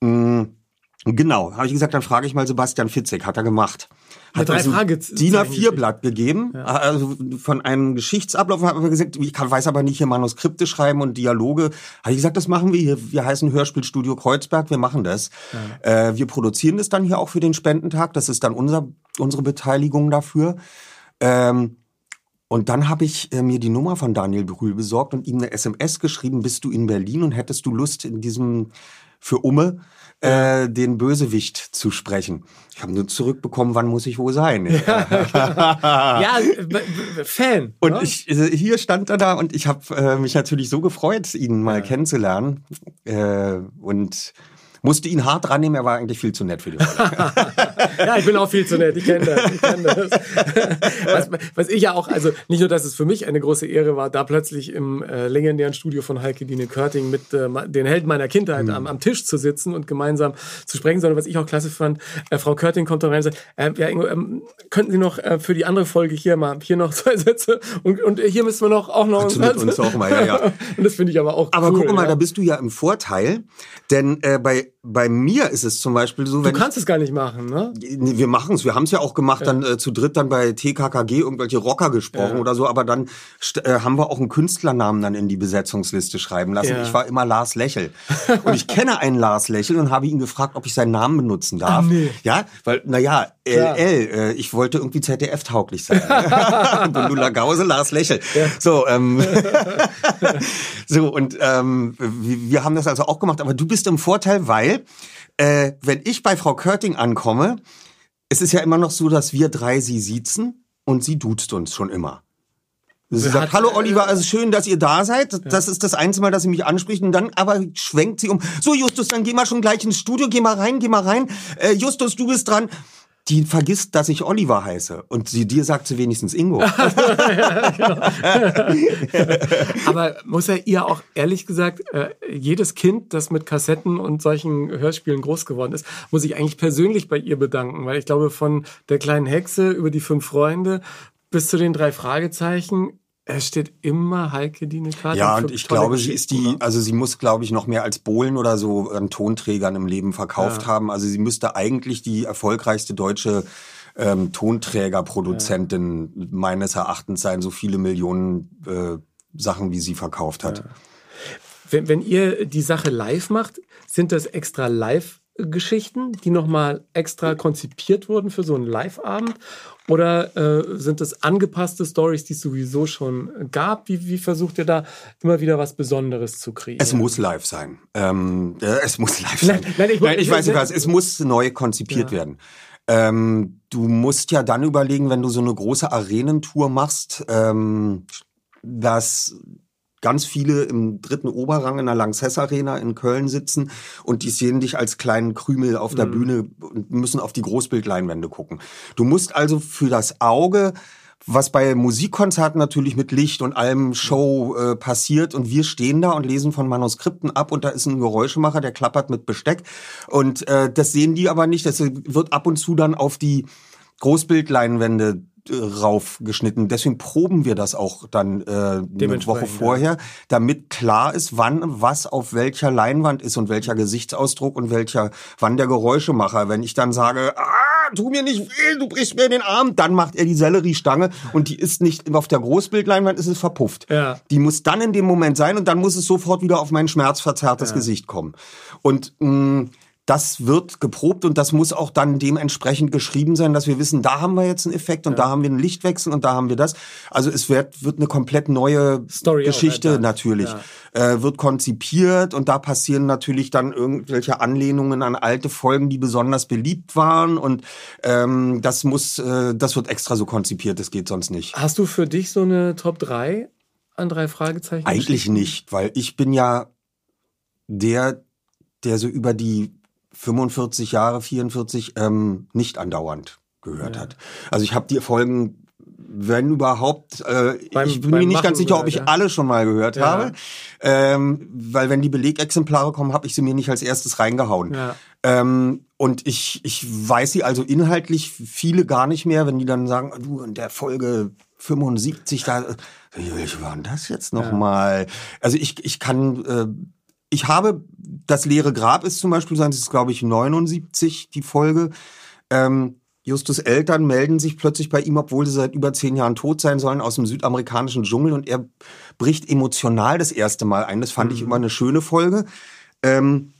Mhm. Genau, habe ich gesagt, dann frage ich mal Sebastian Fitzek, hat er gemacht. Hat drei uns ein Frage DIN A4-Blatt gegeben, also von einem Geschichtsablauf, hat er gesagt, ich kann, weiß aber nicht hier Manuskripte schreiben und Dialoge. Habe ich gesagt, das machen wir hier. Wir heißen Hörspielstudio Kreuzberg, wir machen das. Äh, wir produzieren das dann hier auch für den Spendentag, das ist dann unser, unsere Beteiligung dafür. Ähm, und dann habe ich äh, mir die Nummer von Daniel Brühl besorgt und ihm eine SMS geschrieben, bist du in Berlin und hättest du Lust in diesem für Umme äh, den Bösewicht zu sprechen. Ich habe nur zurückbekommen, wann muss ich wo sein? Ja, b- Fan. Und ne? ich, äh, hier stand er da und ich habe äh, mich natürlich so gefreut, ihn mal kennenzulernen. Äh, und musste ihn hart rannehmen, er war eigentlich viel zu nett für die Rolle. Ja, ich bin auch viel zu nett. Ich kenne das. Ich kenn das. Was, was ich ja auch, also nicht nur, dass es für mich eine große Ehre war, da plötzlich im äh, legendären Studio von Heike Dine Körting mit äh, den Helden meiner Kindheit am, am Tisch zu sitzen und gemeinsam zu sprechen, sondern was ich auch klasse fand, äh, Frau Körting kommt da rein und sagt, äh, ja, Ingo, ähm, könnten Sie noch äh, für die andere Folge hier mal, hier noch zwei Sätze und, und hier müssen wir noch auch noch Also mit uns auch mal, ja, ja. Und das finde ich aber auch Aber cool. guck mal, ja. da bist du ja im Vorteil, denn äh, bei, bei mir ist es zum Beispiel so, Du wenn kannst es gar nicht machen, ne? ich, wir machen es, wir haben es ja auch gemacht, dann äh, zu dritt dann bei TKKG irgendwelche Rocker gesprochen oder so, aber dann äh, haben wir auch einen Künstlernamen dann in die Besetzungsliste schreiben lassen. Ja. Ich war immer Lars Lächel. und ich kenne einen Lars Lächel und habe ihn gefragt, ob ich seinen Namen benutzen darf. nee. Ja, weil, naja. LL, äh, ich wollte irgendwie ZDF-tauglich sein. Bundula Gause, Lars Lächel. So, ähm, so, und ähm, wir, wir haben das also auch gemacht, aber du bist im Vorteil, weil äh, wenn ich bei Frau Körting ankomme, es ist ja immer noch so, dass wir drei sie siezen und sie duzt uns schon immer. Sie Hat- sagt, hallo Oliver, also schön, dass ihr da seid. Das ist das einzige Mal, dass sie mich anspricht. Und dann aber schwenkt sie um. So, Justus, dann geh mal schon gleich ins Studio, geh mal rein, geh mal rein. Äh, Justus, du bist dran. Die vergisst, dass ich Oliver heiße. Und sie dir sagt sie wenigstens Ingo. Aber muss er ihr auch ehrlich gesagt, äh, jedes Kind, das mit Kassetten und solchen Hörspielen groß geworden ist, muss ich eigentlich persönlich bei ihr bedanken, weil ich glaube, von der kleinen Hexe über die fünf Freunde bis zu den drei Fragezeichen, es steht immer Heike Dine Karte. Ja, und ich glaube, sie ist die, also sie muss, glaube ich, noch mehr als Bohlen oder so an Tonträgern im Leben verkauft haben. Also sie müsste eigentlich die erfolgreichste deutsche ähm, Tonträgerproduzentin meines Erachtens sein, so viele Millionen äh, Sachen, wie sie verkauft hat. Wenn, wenn ihr die Sache live macht, sind das extra Live-Geschichten, die nochmal extra konzipiert wurden für so einen Live-Abend? Oder äh, sind das angepasste Stories, die es sowieso schon gab? Wie, wie versucht ihr da immer wieder was Besonderes zu kriegen? Es muss live sein. Ähm, äh, es muss live sein. Nein, nein, ich- Nein, ich weiß nicht ich- was. Es muss neu konzipiert werden. Ähm, du musst ja dann überlegen, wenn du so eine große Arenentour machst, ähm, dass ganz viele im dritten Oberrang in der Lanxess Arena in Köln sitzen und die sehen dich als kleinen Krümel auf der Bühne und müssen auf die Großbildleinwände gucken. Du musst also für das Auge was bei Musikkonzerten natürlich mit Licht und allem Show äh, passiert und wir stehen da und lesen von Manuskripten ab und da ist ein Geräuschemacher, der klappert mit Besteck und äh, das sehen die aber nicht, das wird ab und zu dann auf die Großbildleinwände raufgeschnitten. Deswegen proben wir das auch dann äh, eine Woche ja. vorher, damit klar ist, wann was auf welcher Leinwand ist und welcher Gesichtsausdruck und welcher, wann der Geräuschemacher. Wenn ich dann sage, ah, tu mir nicht weh, du brichst mir den Arm, dann macht er die Selleriestange und die ist nicht auf der Großbildleinwand, ist es verpufft. Ja. Die muss dann in dem Moment sein und dann muss es sofort wieder auf mein schmerzverzerrtes Gesicht kommen. Und mh, das wird geprobt und das muss auch dann dementsprechend geschrieben sein, dass wir wissen, da haben wir jetzt einen Effekt und ja. da haben wir einen Lichtwechsel und da haben wir das. Also es wird, wird eine komplett neue Story Geschichte natürlich. Ja. Äh, wird konzipiert und da passieren natürlich dann irgendwelche Anlehnungen an alte Folgen, die besonders beliebt waren und ähm, das muss, äh, das wird extra so konzipiert, das geht sonst nicht. Hast du für dich so eine Top 3 an drei Fragezeichen? Eigentlich nicht, weil ich bin ja der, der so über die 45 Jahre, 44 ähm, nicht andauernd gehört ja. hat. Also ich habe die Folgen wenn überhaupt, äh, beim, ich bin mir nicht Machen ganz sicher, ob ich alle schon mal gehört ja. habe, ähm, weil wenn die Belegexemplare kommen, habe ich sie mir nicht als erstes reingehauen. Ja. Ähm, und ich, ich weiß sie also inhaltlich viele gar nicht mehr, wenn die dann sagen, du in der Folge 75, da, welche waren das jetzt nochmal? Also ich, ich kann äh, ich habe das leere Grab ist zum Beispiel das ist glaube ich 79 die Folge. Ähm, Justus Eltern melden sich plötzlich bei ihm, obwohl sie seit über zehn Jahren tot sein sollen, aus dem südamerikanischen Dschungel und er bricht emotional das erste Mal ein. Das fand mhm. ich immer eine schöne Folge. Ähm,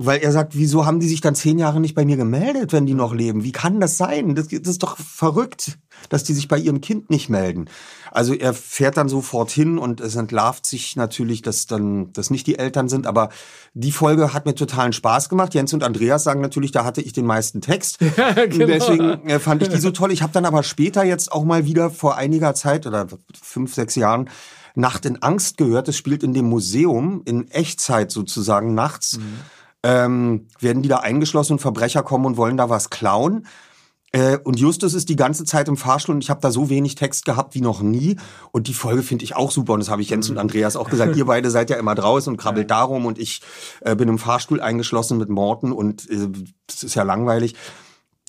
weil er sagt, wieso haben die sich dann zehn Jahre nicht bei mir gemeldet, wenn die noch leben? Wie kann das sein? Das, das ist doch verrückt, dass die sich bei ihrem Kind nicht melden. Also er fährt dann sofort hin und es entlarvt sich natürlich, dass dann das nicht die Eltern sind. Aber die Folge hat mir totalen Spaß gemacht. Jens und Andreas sagen natürlich, da hatte ich den meisten Text. Ja, genau. Deswegen äh, fand ich die so toll. Ich habe dann aber später jetzt auch mal wieder vor einiger Zeit oder fünf, sechs Jahren Nacht in Angst gehört. Es spielt in dem Museum in Echtzeit sozusagen nachts. Mhm ähm, werden die da eingeschlossen und Verbrecher kommen und wollen da was klauen. Äh, und Justus ist die ganze Zeit im Fahrstuhl und ich habe da so wenig Text gehabt wie noch nie. Und die Folge finde ich auch super und das habe ich Jens mhm. und Andreas auch gesagt. Ihr beide seid ja immer draußen und krabbelt ja. darum und ich äh, bin im Fahrstuhl eingeschlossen mit Morten und äh, das ist ja langweilig.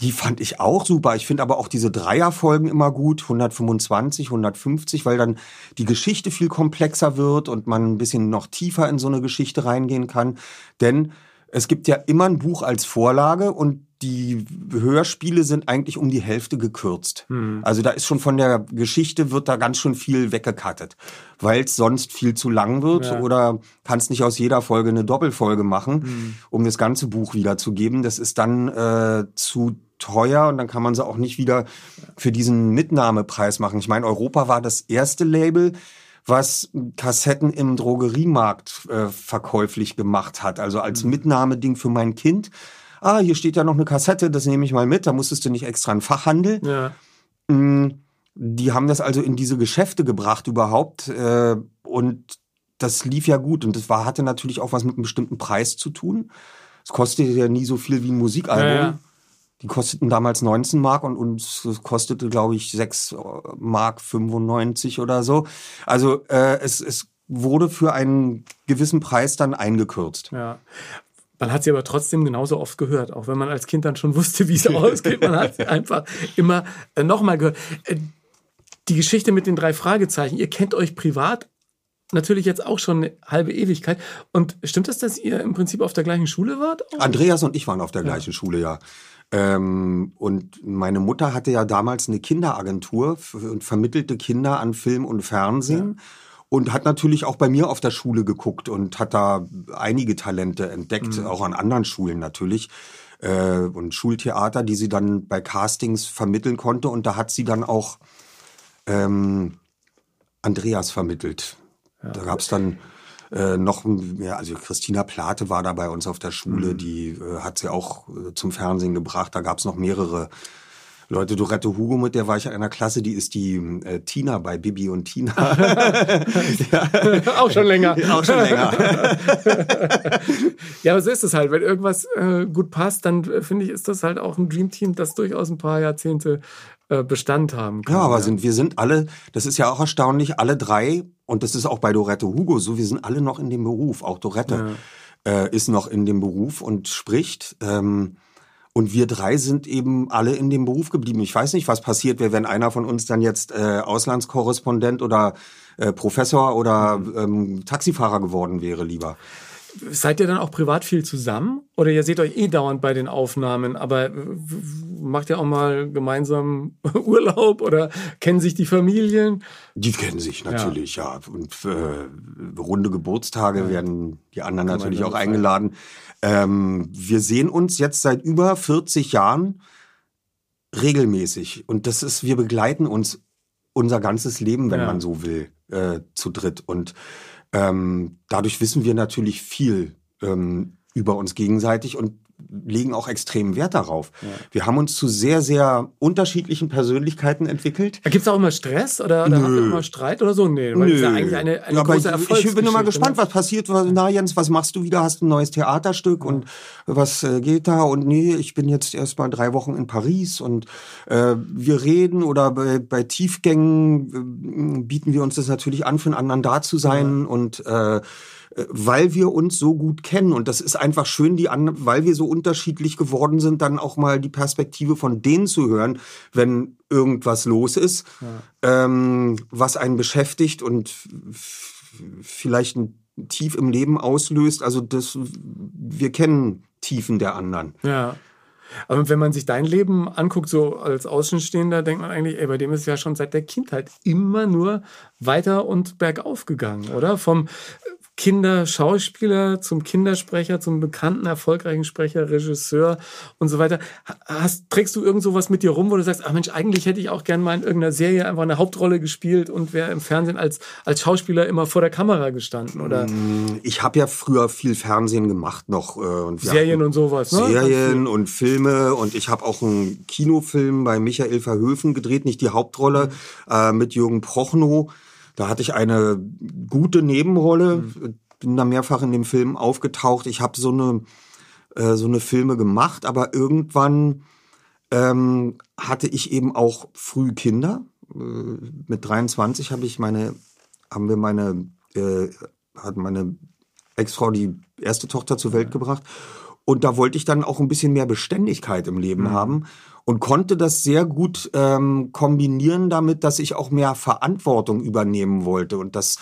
Die fand ich auch super. Ich finde aber auch diese Dreierfolgen immer gut, 125, 150, weil dann die Geschichte viel komplexer wird und man ein bisschen noch tiefer in so eine Geschichte reingehen kann. Denn es gibt ja immer ein Buch als Vorlage und die Hörspiele sind eigentlich um die Hälfte gekürzt. Mhm. Also da ist schon von der Geschichte wird da ganz schön viel weggekattet, weil es sonst viel zu lang wird ja. oder kannst nicht aus jeder Folge eine Doppelfolge machen, mhm. um das ganze Buch wiederzugeben. Das ist dann äh, zu teuer und dann kann man sie auch nicht wieder für diesen Mitnahmepreis machen. Ich meine, Europa war das erste Label, was Kassetten im Drogeriemarkt äh, verkäuflich gemacht hat. Also als mhm. Mitnahmeding für mein Kind. Ah, hier steht ja noch eine Kassette, das nehme ich mal mit. Da musstest du nicht extra einen Fachhandel. Ja. Mm, die haben das also in diese Geschäfte gebracht überhaupt. Äh, und das lief ja gut. Und das war, hatte natürlich auch was mit einem bestimmten Preis zu tun. Es kostete ja nie so viel wie ein Musikalbum. Ja, ja. Die kosteten damals 19 Mark und uns kostete, glaube ich, 6 Mark 95 oder so. Also äh, es, es wurde für einen gewissen Preis dann eingekürzt. Ja. Man hat sie aber trotzdem genauso oft gehört, auch wenn man als Kind dann schon wusste, wie es ausgeht. Man hat sie einfach immer äh, nochmal gehört. Äh, die Geschichte mit den drei Fragezeichen, ihr kennt euch privat natürlich jetzt auch schon eine halbe Ewigkeit. Und stimmt es, dass ihr im Prinzip auf der gleichen Schule wart? Andreas und ich waren auf der ja. gleichen Schule, ja. Ähm, und meine Mutter hatte ja damals eine Kinderagentur und vermittelte Kinder an Film und Fernsehen. Ja. Und hat natürlich auch bei mir auf der Schule geguckt und hat da einige Talente entdeckt, mhm. auch an anderen Schulen natürlich. Äh, und Schultheater, die sie dann bei Castings vermitteln konnte. Und da hat sie dann auch ähm, Andreas vermittelt. Ja. Da gab's dann äh, noch mehr, also Christina Plate war da bei uns auf der Schule, mhm. die äh, hat sie auch äh, zum Fernsehen gebracht. Da gab's noch mehrere Leute. Dorette Hugo, mit der war ich in einer Klasse, die ist die äh, Tina bei Bibi und Tina. ja. Auch schon länger. Auch schon länger. ja, aber so ist es halt. Wenn irgendwas äh, gut passt, dann äh, finde ich, ist das halt auch ein Dreamteam, das durchaus ein paar Jahrzehnte äh, Bestand haben kann. Ja, aber ja. sind wir sind alle, das ist ja auch erstaunlich, alle drei, und das ist auch bei Dorette Hugo so, wir sind alle noch in dem Beruf. Auch Dorette ja. äh, ist noch in dem Beruf und spricht. Ähm, und wir drei sind eben alle in dem Beruf geblieben. Ich weiß nicht, was passiert wäre, wenn einer von uns dann jetzt äh, Auslandskorrespondent oder äh, Professor oder mhm. ähm, Taxifahrer geworden wäre, lieber. Seid ihr dann auch privat viel zusammen? Oder ihr seht euch eh dauernd bei den Aufnahmen, aber macht ihr auch mal gemeinsam Urlaub oder kennen sich die Familien? Die kennen sich natürlich, ja. ja. Und äh, runde Geburtstage ja. werden die anderen Kann natürlich auch eingeladen. Ähm, wir sehen uns jetzt seit über 40 Jahren regelmäßig. Und das ist, wir begleiten uns unser ganzes Leben, wenn ja. man so will, äh, zu dritt. Und ähm, dadurch wissen wir natürlich viel ähm, über uns gegenseitig und legen auch extremen Wert darauf. Ja. Wir haben uns zu sehr, sehr unterschiedlichen Persönlichkeiten entwickelt. Gibt es auch immer Stress oder, oder habt ihr immer Streit oder so? Nee, weil Nö. ist ja eigentlich eine, eine ja, große ich, ich bin immer gespannt, ne? was passiert. Na Jens, was machst du wieder? Hast ein neues Theaterstück ja. und was äh, geht da? Und nee, ich bin jetzt erst mal drei Wochen in Paris und äh, wir reden oder bei, bei Tiefgängen äh, bieten wir uns das natürlich an, für einen anderen da zu sein und äh, äh, weil wir uns so gut kennen. Und das ist einfach schön, die an, weil wir so unterschiedlich geworden sind, dann auch mal die Perspektive von denen zu hören, wenn irgendwas los ist, ja. ähm, was einen beschäftigt und vielleicht ein Tief im Leben auslöst. Also das, wir kennen Tiefen der anderen. Ja. Aber wenn man sich dein Leben anguckt, so als Außenstehender, denkt man eigentlich, ey, bei dem ist ja schon seit der Kindheit immer nur weiter und bergauf gegangen, oder? Vom Kinderschauspieler zum Kindersprecher, zum bekannten, erfolgreichen Sprecher, Regisseur und so weiter. Hast, trägst du irgend sowas mit dir rum, wo du sagst, ach Mensch, eigentlich hätte ich auch gern mal in irgendeiner Serie einfach eine Hauptrolle gespielt und wäre im Fernsehen als, als Schauspieler immer vor der Kamera gestanden, oder? Mm, ich habe ja früher viel Fernsehen gemacht noch. Äh, und Serien und sowas, ne? Serien und Filme und ich habe auch einen Kinofilm bei Michael Verhöfen gedreht, nicht die Hauptrolle, mhm. äh, mit Jürgen Prochnow. Da hatte ich eine gute Nebenrolle, mhm. bin da mehrfach in dem Film aufgetaucht. Ich habe so eine äh, so eine Filme gemacht, aber irgendwann ähm, hatte ich eben auch früh Kinder. Äh, mit 23 habe ich meine haben wir meine äh, hat meine Ex-Frau die erste Tochter zur Welt gebracht und da wollte ich dann auch ein bisschen mehr Beständigkeit im Leben mhm. haben und konnte das sehr gut ähm, kombinieren damit, dass ich auch mehr Verantwortung übernehmen wollte und das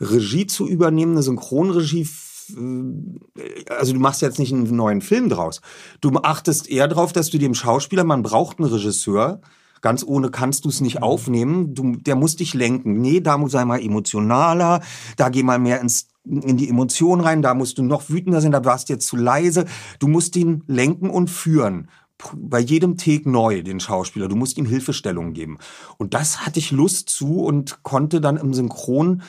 Regie zu übernehmen, eine Synchronregie äh, also du machst jetzt nicht einen neuen Film draus. Du achtest eher darauf, dass du dem Schauspieler, man braucht einen Regisseur, ganz ohne kannst du es nicht mhm. aufnehmen. Du, der muss dich lenken. Nee, da muss sei mal emotionaler, da geh mal mehr ins in die Emotionen rein, da musst du noch wütender sein, da warst du jetzt zu leise. Du musst ihn lenken und führen bei jedem Take neu, den Schauspieler. Du musst ihm Hilfestellungen geben. Und das hatte ich Lust zu und konnte dann im Synchron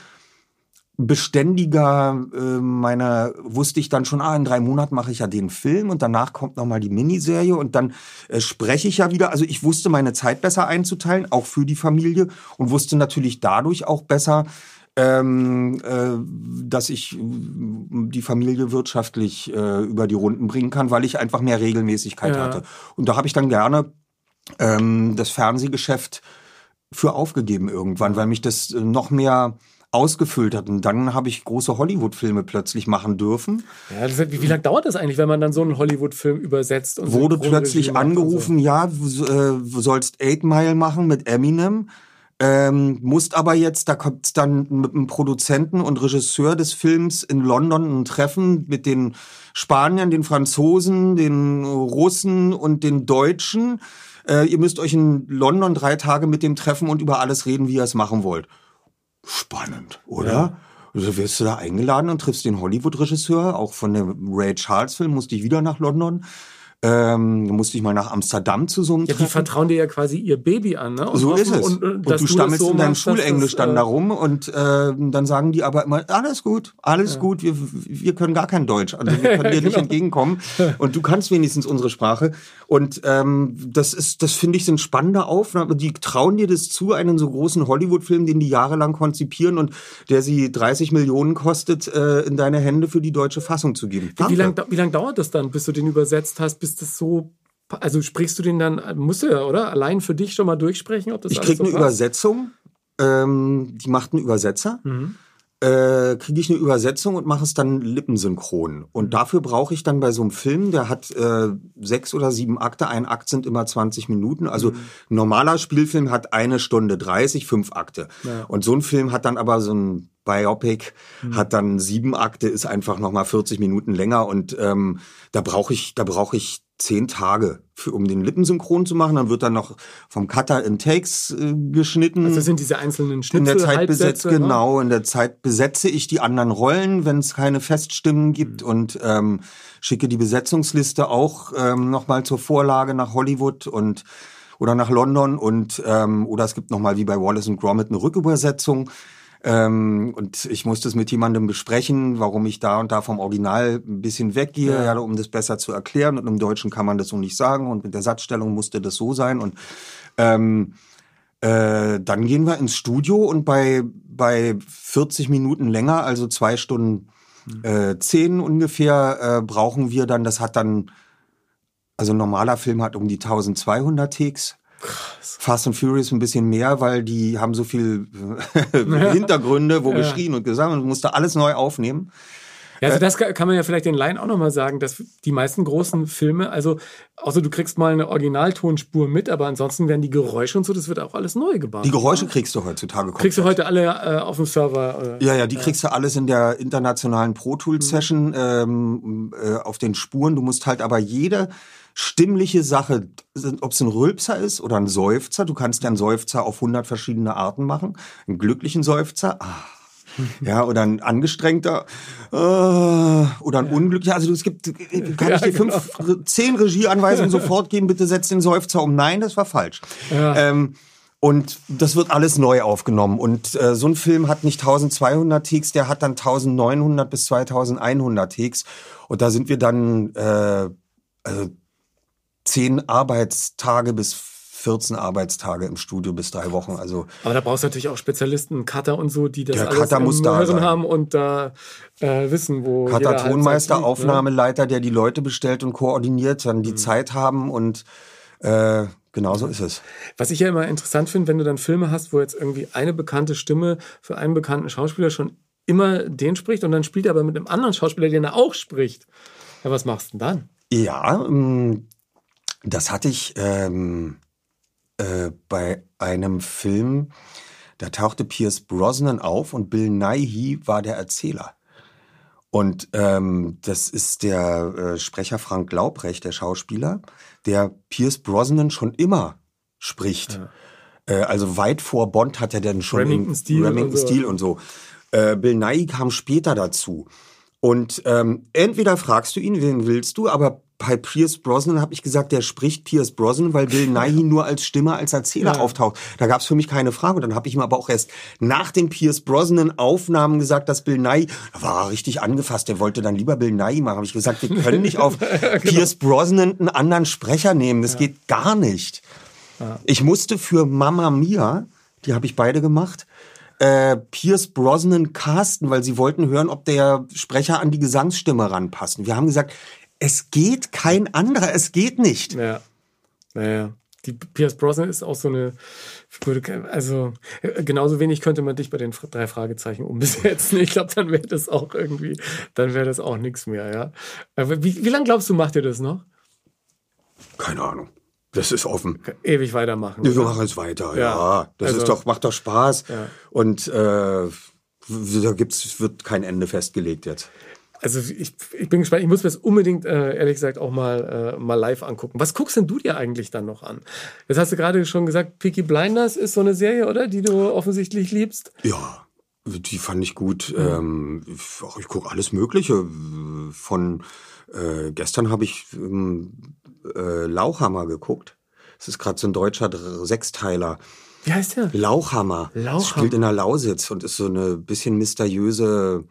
beständiger äh, meiner wusste ich dann schon ah in drei Monaten mache ich ja den Film und danach kommt noch mal die Miniserie und dann äh, spreche ich ja wieder also ich wusste meine Zeit besser einzuteilen auch für die Familie und wusste natürlich dadurch auch besser ähm, äh, dass ich äh, die Familie wirtschaftlich äh, über die Runden bringen kann, weil ich einfach mehr Regelmäßigkeit ja. hatte. Und da habe ich dann gerne ähm, das Fernsehgeschäft für aufgegeben irgendwann, weil mich das äh, noch mehr ausgefüllt hat. Und dann habe ich große Hollywood-Filme plötzlich machen dürfen. Ja, das, wie, wie lange dauert das eigentlich, wenn man dann so einen Hollywood-Film übersetzt? Und Wurde plötzlich angerufen, so? ja, du, äh, du sollst Eight Mile machen mit Eminem. Ähm, musst aber jetzt, da kommt dann mit dem Produzenten und Regisseur des Films in London ein Treffen mit den Spaniern, den Franzosen, den Russen und den Deutschen. Äh, ihr müsst euch in London drei Tage mit dem treffen und über alles reden, wie ihr es machen wollt. Spannend, oder? Ja. Also wirst du da eingeladen und triffst den Hollywood-Regisseur, auch von dem Ray Charles-Film, musste ich wieder nach London. Ähm, da musste ich mal nach Amsterdam zu so einem Ja, die vertrauen dir ja quasi ihr Baby an, ne? Und so ist es. Und, und, und du stammelst so in deinem Schulenglisch dann äh, da rum und äh, dann sagen die aber immer, alles gut, alles ja. gut, wir, wir können gar kein Deutsch, also wir können dir genau. nicht entgegenkommen und du kannst wenigstens unsere Sprache und ähm, das ist, das finde ich sind spannende Aufnahmen, die trauen dir das zu, einen so großen Hollywood-Film, den die jahrelang konzipieren und der sie 30 Millionen kostet, äh, in deine Hände für die deutsche Fassung zu geben. Wie, wie lange wie lang dauert das dann, bis du den übersetzt hast, bis ist das so also sprichst du den dann, musst du ja, oder? Allein für dich schon mal durchsprechen, ob das Ich krieg so eine passt? Übersetzung, ähm, die macht einen Übersetzer. Mhm. Äh, kriege ich eine Übersetzung und mache es dann lippensynchron. Und Mhm. dafür brauche ich dann bei so einem Film, der hat äh, sechs oder sieben Akte, ein Akt sind immer 20 Minuten. Also Mhm. ein normaler Spielfilm hat eine Stunde 30, fünf Akte. Und so ein Film hat dann aber so ein Biopic, Mhm. hat dann sieben Akte, ist einfach nochmal 40 Minuten länger und ähm, da brauche ich, da brauche ich zehn Tage, für, um den Lippensynchron zu machen. Dann wird dann noch vom Cutter in Takes äh, geschnitten. Also das sind diese einzelnen In Schnipsel, der Zeit besetzt, ne? genau, in der Zeit besetze ich die anderen Rollen, wenn es keine Feststimmen Mhm. gibt und ähm, schicke die Besetzungsliste auch ähm, nochmal zur Vorlage nach Hollywood und oder nach London und ähm, oder es gibt nochmal wie bei Wallace und Gromit eine Rückübersetzung. Ähm, und ich musste es mit jemandem besprechen, warum ich da und da vom Original ein bisschen weggehe, ja. um das besser zu erklären. Und im Deutschen kann man das so nicht sagen. Und mit der Satzstellung musste das so sein. Und ähm, äh, dann gehen wir ins Studio und bei, bei 40 Minuten länger, also zwei Stunden äh, zehn ungefähr, äh, brauchen wir dann, das hat dann, also ein normaler Film hat um die 1200 Takes. Fast and Furious ein bisschen mehr, weil die haben so viel äh, Hintergründe, wo geschrien und gesagt und musste alles neu aufnehmen. Ja, also das kann man ja vielleicht den Laien auch nochmal sagen, dass die meisten großen Filme, also außer du kriegst mal eine Originaltonspur mit, aber ansonsten werden die Geräusche und so, das wird auch alles neu gebaut. Die Geräusche kriegst du heutzutage kriegst du heute alle äh, auf dem Server. Äh, Ja, ja, die kriegst du alles in der internationalen Pro Tools Session ähm, äh, auf den Spuren. Du musst halt aber jede stimmliche Sache, ob es ein Rülpser ist oder ein Seufzer, du kannst ja einen Seufzer auf 100 verschiedene Arten machen. Einen glücklichen Seufzer, ah. Ja, oder ein angestrengter äh, oder ein unglücklicher. Also es gibt, kann Ja, ich dir fünf, zehn Regieanweisungen sofort geben, bitte setz den Seufzer um. Nein, das war falsch. Ähm, und das wird alles neu aufgenommen. Und äh, so ein Film hat nicht 1200 Takes, der hat dann 1900 bis 2100 Takes. Und da sind wir dann äh, also zehn Arbeitstage bis 14 Arbeitstage im Studio bis drei Wochen. Also Aber da brauchst du natürlich auch Spezialisten, Cutter und so, die das Der alles Cutter muss da Hören sein. haben und da äh, wissen, wo Cutter, Tonmeister, liegt, ne? Aufnahmeleiter, der die Leute bestellt und koordiniert, dann die Zeit haben und äh, genau so ist es. Was ich ja immer interessant finde, wenn du dann Filme hast, wo jetzt irgendwie eine bekannte Stimme für einen bekannten Schauspieler schon immer den spricht und dann spielt er aber mit einem anderen Schauspieler, den er auch spricht. Ja, was machst du denn dann? Ja, ähm, das hatte ich ähm, äh, bei einem Film, da tauchte Pierce Brosnan auf und Bill Nighy war der Erzähler. Und ähm, das ist der äh, Sprecher Frank Laubrecht, der Schauspieler, der Pierce Brosnan schon immer spricht. Äh, also weit vor Bond hat er denn schon Remington in Steele Remington und so. Steele und so. Bill Nighy kam später dazu. Und ähm, entweder fragst du ihn, wen willst du, aber bei Pierce Brosnan habe ich gesagt, der spricht Pierce Brosnan, weil Bill Nighy nur als Stimme, als Erzähler auftaucht. Da gab es für mich keine Frage. Und dann habe ich ihm aber auch erst nach den Pierce Brosnan Aufnahmen gesagt, dass Bill Nighy, da war er richtig angefasst, der wollte dann lieber Bill Nighy machen. Habe ich gesagt, wir können nicht auf Pierce Brosnan einen anderen Sprecher nehmen. Das geht gar nicht. Ich musste für Mamma Mia, die habe ich beide gemacht, äh, Pierce Brosnan casten, weil sie wollten hören, ob der Sprecher an die Gesangsstimme ranpasst. Und wir haben gesagt, es geht kein anderer, es geht nicht. Ja. Naja. Die Pierce Brosnan ist auch so eine, also äh, genauso wenig könnte man dich bei den drei Fragezeichen umbesetzen. Ich glaube, dann wäre das auch irgendwie, dann wäre das auch nichts mehr, ja. Wie, wie lange glaubst du, macht ihr das noch? Keine Ahnung. Das ist offen. Ewig weitermachen. Wir oder? machen es weiter, Ja, ja. Das also- ist doch, macht doch Spaß. Ja. Und äh, da gibt's, wird kein Ende festgelegt jetzt. Also ich, ich bin gespannt. Ich muss mir das unbedingt, äh, ehrlich gesagt, auch mal, äh, mal live angucken. Was guckst denn du dir eigentlich dann noch an? Das hast du gerade schon gesagt, Peaky Blinders ist so eine Serie, oder? Die du offensichtlich liebst. Ja, die fand ich gut. Ähm, ach, ich gucke alles Mögliche. Von äh, gestern habe ich ähm, äh, Lauchhammer geguckt. Das ist gerade so ein deutscher Sechsteiler. Wie heißt der? Lauchhammer. Lauchhammer. Das spielt in der Lausitz und ist so eine bisschen mysteriöse,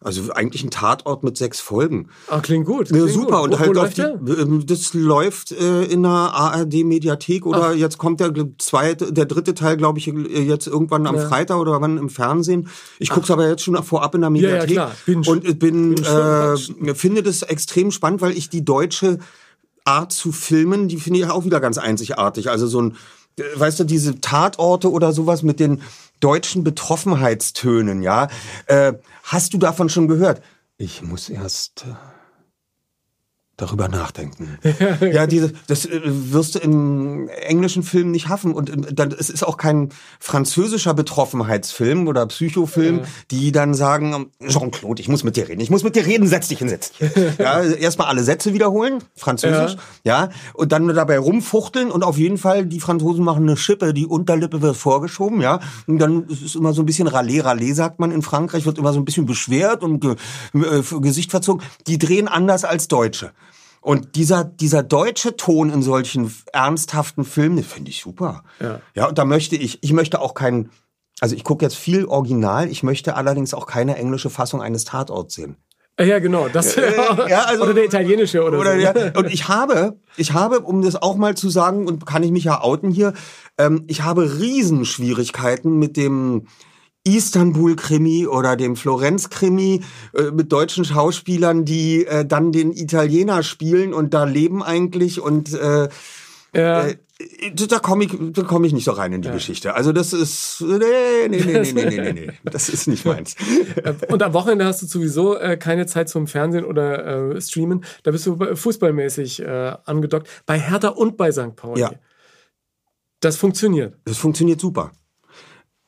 also eigentlich ein Tatort mit sechs Folgen. Ah, klingt gut. Ja, klingt super. Gut. Und halt läuft die, ähm, das läuft äh, in der ARD-Mediathek oder jetzt kommt der zweite, der dritte Teil, glaube ich, äh, jetzt irgendwann am Ja. Freitag oder wann im Fernsehen. Ich gucke es aber jetzt schon vorab in der Ja, ja, Mediathek klar. Binge. und bin Binge äh, finde das extrem spannend, weil ich die deutsche Art zu filmen, die finde ich auch wieder ganz einzigartig. Also so ein weißt du, diese Tatorte oder sowas mit den deutschen Betroffenheitstönen, ja. Äh, hast du davon schon gehört? Ich muss erst äh, darüber nachdenken. ja, diese, das äh, wirst du im englischen Film nicht haffen und äh, dann es ist auch kein französischer Betroffenheitsfilm oder Psychofilm, Ja. die dann sagen Jean-Claude, ich muss mit dir reden, ich muss mit dir reden, setz dich hin, setz dich. ja, erstmal alle Sätze wiederholen, französisch, ja. und dann dabei rumfuchteln und auf jeden Fall die Franzosen machen eine Schippe, die Unterlippe wird vorgeschoben, ja, und dann ist es immer so ein bisschen Rallye, Rallye sagt man in Frankreich, wird immer so ein bisschen beschwert und ge, äh, Gesicht verzogen. Die drehen anders als Deutsche. Und dieser, dieser deutsche Ton in solchen ernsthaften Filmen, den finde ich super. Ja. ja, und da möchte ich, ich möchte auch keinen, also ich gucke jetzt viel Original, ich möchte allerdings auch keine englische Fassung eines Tatorts sehen. Äh, Ja, genau. Das, ja, also- oder der italienische oder, Oder so. ja, und ich habe, ich habe, um das auch mal zu sagen, und kann ich mich ja outen hier, ähm, ich habe Riesenschwierigkeiten mit dem Istanbul-Krimi oder dem Florenz-Krimi äh, mit deutschen Schauspielern, die äh, dann den Italiener spielen und da leben eigentlich und äh, ja. Äh, da komme ich, komm ich nicht so rein in die ja. Geschichte. Also das ist, nee, nee, nee, nee, nee, nee, nee, das ist nicht meins. Und am Wochenende hast du sowieso äh, keine Zeit zum Fernsehen oder äh, Streamen. Da bist du fußballmäßig angedockt. Bei Hertha und bei St. Pauli. Ja. Das funktioniert. Das funktioniert super.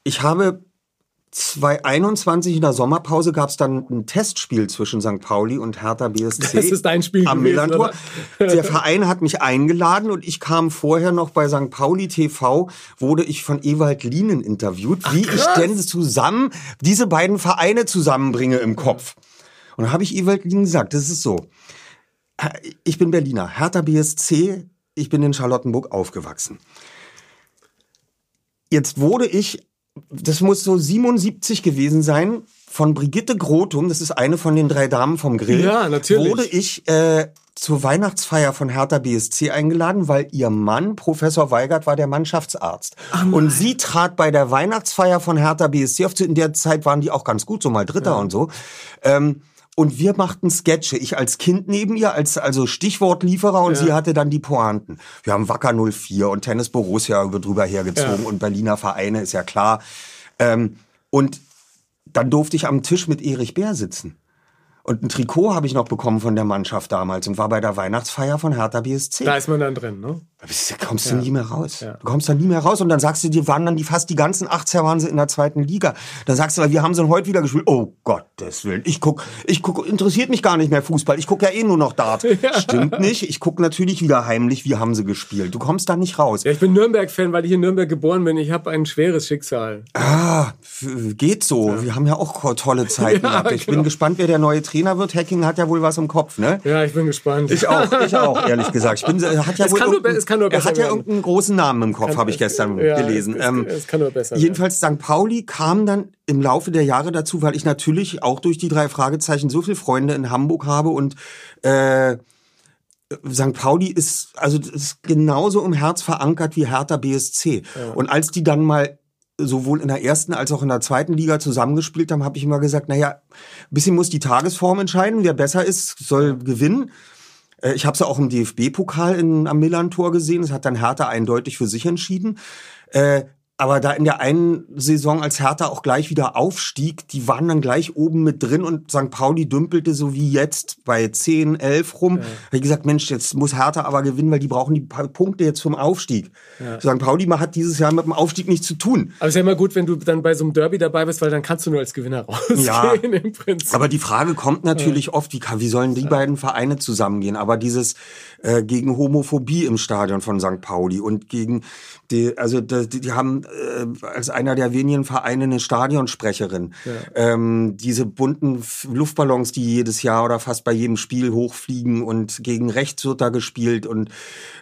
Ich habe 2021 in der Sommerpause gab es dann ein Testspiel zwischen St. Pauli und Hertha BSC. Das ist dein Spiel am gewesen, Millantor. oder? Der Verein hat mich eingeladen und ich kam vorher noch bei St. Pauli TV, wurde ich von Ewald Lienen interviewt, wie ich krass. denn zusammen diese beiden Vereine zusammenbringe im Kopf. Und da habe ich Ewald Lienen gesagt, das ist so. Ich bin Berliner, Hertha BSC, ich bin in Charlottenburg aufgewachsen. Jetzt wurde ich, das muss so 77 gewesen sein, von Brigitte Grotum, das ist eine von den drei Damen vom Grill, Ja, natürlich. wurde ich äh, zur Weihnachtsfeier von Hertha BSC eingeladen, weil ihr Mann, Professor Weigert, war der Mannschaftsarzt. und sie trat bei der Weihnachtsfeier von Hertha BSC auf. In der Zeit waren die auch ganz gut, so mal Dritter und so. Ähm, und wir machten Sketche. Ich als Kind neben ihr, als also Stichwortlieferer und sie hatte dann die Pointen. Wir haben Wacker 04 und Tennis Borussia wird drüber hergezogen Ja. und Berliner Vereine, ist ja klar. Ähm, und dann durfte ich am Tisch mit Erich Bär sitzen. Und ein Trikot habe ich noch bekommen von der Mannschaft damals und war bei der Weihnachtsfeier von Hertha BSC. Da ist man dann drin, ne? Da kommst du nie mehr raus. Du kommst da nie mehr raus und dann sagst du, die waren dann die fast die ganzen 80er waren sie in der zweiten Liga. Dann sagst du, wir haben sie heute wieder gespielt. Oh Gottes Willen. Ich guck, ich guck, interessiert mich gar nicht mehr Fußball. Ich guck ja eh nur noch Dart. Stimmt nicht. Ich guck natürlich wieder heimlich, wie haben sie gespielt. Du kommst da nicht raus. Ja, ich bin Nürnberg-Fan, weil ich in Nürnberg geboren bin. Ich habe ein schweres Schicksal. Ah, geht so. Wir haben ja auch tolle Zeiten Ja, gehabt. Ich genau. bin gespannt, wer der neue Trainer wird. Hacking hat ja wohl was im Kopf, ne? Ja, ich bin gespannt. Ich auch, ich auch, ehrlich gesagt. Ich bin, hat ja Es wohl kann nur irgendein- be- es kann nur er besser hat ja werden. irgendeinen großen Namen im Kopf, habe ich gestern ja, gelesen. es- es- Ähm, es kann nur besser Jedenfalls St. Pauli kam dann im Laufe der Jahre dazu, weil ich natürlich auch durch die drei Fragezeichen so viele Freunde in Hamburg habe und äh, St. Pauli ist also ist genauso im Herz verankert wie Hertha BSC. Und als die dann mal sowohl in der ersten als auch in der zweiten Liga zusammengespielt haben, habe ich immer gesagt, naja, ein bisschen muss die Tagesform entscheiden. Wer besser ist, soll gewinnen. Äh, Ich habe es ja auch im DFB-Pokal am Millantor gesehen. Das hat dann Hertha eindeutig für sich entschieden. Äh, aber da in der einen Saison, als Hertha auch gleich wieder aufstieg, die waren dann gleich oben mit drin und St. Pauli dümpelte so wie jetzt bei 10, 11 rum. Hab ich gesagt, Mensch, jetzt muss Hertha aber gewinnen, weil die brauchen die Punkte jetzt zum Aufstieg. St. Pauli hat dieses Jahr mit dem Aufstieg nichts zu tun. Aber es ist ja immer gut, wenn du dann bei so einem Derby dabei bist, weil dann kannst du nur als Gewinner rausgehen Ja. im Prinzip. Aber die Frage kommt natürlich oft, wie, wie sollen die beiden Vereine zusammengehen? Aber dieses äh, gegen Homophobie im Stadion von St. Pauli und gegen die, also die, die haben äh, als einer der wenigen Vereine eine Stadionsprecherin. Ähm, diese bunten Luftballons, die jedes Jahr oder fast bei jedem Spiel hochfliegen und gegen rechts wird da gespielt und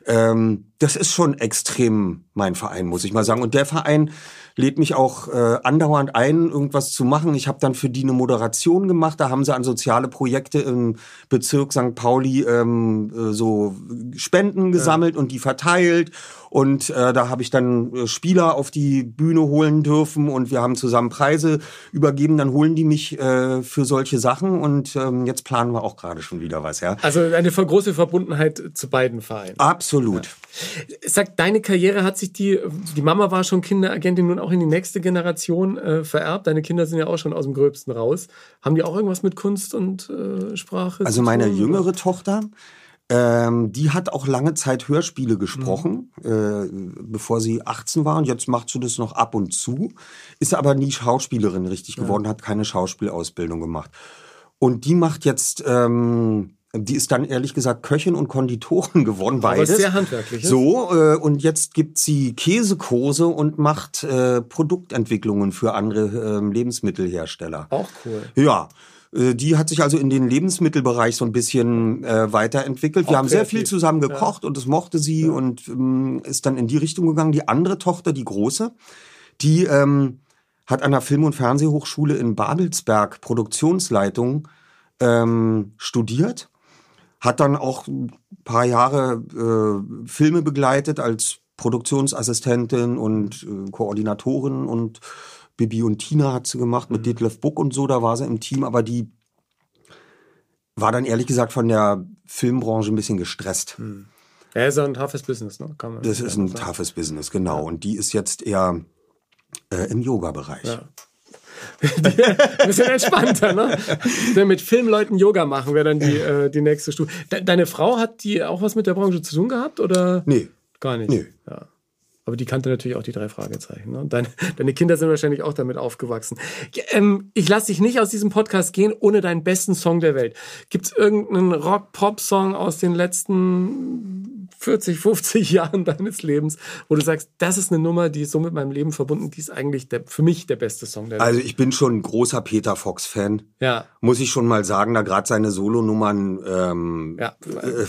ähm, das ist schon extrem mein Verein, muss ich mal sagen. Und der Verein lädt mich auch äh, andauernd ein, irgendwas zu machen. Ich habe dann für die eine Moderation gemacht. Da haben sie an soziale Projekte im Bezirk St. Pauli ähm, äh, so Spenden gesammelt und die verteilt. Und äh, da habe ich dann äh, Spieler auf die Bühne holen dürfen und wir haben zusammen Preise übergeben. Dann holen die mich äh, für solche Sachen und ähm, jetzt planen wir auch gerade schon wieder was, ja. Also eine große Verbundenheit zu beiden Vereinen. Absolut. Sag, deine Karriere hat sich die, die Mama war schon Kinderagentin, nun auch in die nächste Generation äh, vererbt. Deine Kinder sind ja auch schon aus dem Gröbsten raus. Haben die auch irgendwas mit Kunst und äh, Sprache? Also meine jüngere Tochter, ähm, die hat auch lange Zeit Hörspiele gesprochen, mhm. äh, bevor sie 18 war. Und jetzt macht sie das noch ab und zu. Ist aber nie Schauspielerin richtig ja. geworden, hat keine Schauspielausbildung gemacht. Und die macht jetzt, ähm, die ist dann ehrlich gesagt Köchin und Konditorin geworden, beides. Aber sehr handwerklich. So, äh, und jetzt gibt sie Käsekurse und macht äh, Produktentwicklungen für andere äh, Lebensmittelhersteller. Auch cool. Ja. Äh, die hat sich also in den Lebensmittelbereich so ein bisschen äh, weiterentwickelt. Wir Auch haben kreativ. sehr viel zusammen gekocht ja. und das mochte sie ja. und ähm, ist dann in die Richtung gegangen. Die andere Tochter, die große, die ähm, hat an der Film- und Fernsehhochschule in Babelsberg Produktionsleitung ähm, studiert, hat dann auch ein paar Jahre äh, Filme begleitet als Produktionsassistentin und äh, Koordinatorin und Bibi und Tina hat sie gemacht mit mhm. Detlef Buck und so, da war sie im Team, aber die war dann ehrlich gesagt von der Filmbranche ein bisschen gestresst. Mhm. Ja, ist ein toughes Business, ne? Kann man das ist ein toughes Business, genau. Ja. Und die ist jetzt eher äh, im Yoga-Bereich. Ja. ein bisschen entspannter, ne? mit Filmleuten Yoga machen wäre dann die, äh, die nächste Stufe. De deine Frau hat die auch was mit der Branche zu tun gehabt, oder? Nee. Gar nicht. Nee. Ja. Aber die kannte natürlich auch die drei Fragezeichen. Ne? Deine, deine Kinder sind wahrscheinlich auch damit aufgewachsen. Ähm, ich lasse dich nicht aus diesem Podcast gehen ohne deinen besten Song der Welt. Gibt es irgendeinen Rock-Pop-Song aus den letzten 40, 50 Jahren deines Lebens, wo du sagst, das ist eine Nummer, die ist so mit meinem Leben verbunden, die ist eigentlich der, für mich der beste Song der Welt? Also ich bin schon ein großer Peter Fox-Fan. Ja. Muss ich schon mal sagen, da gerade seine Solonummern ähm, ja. Äh,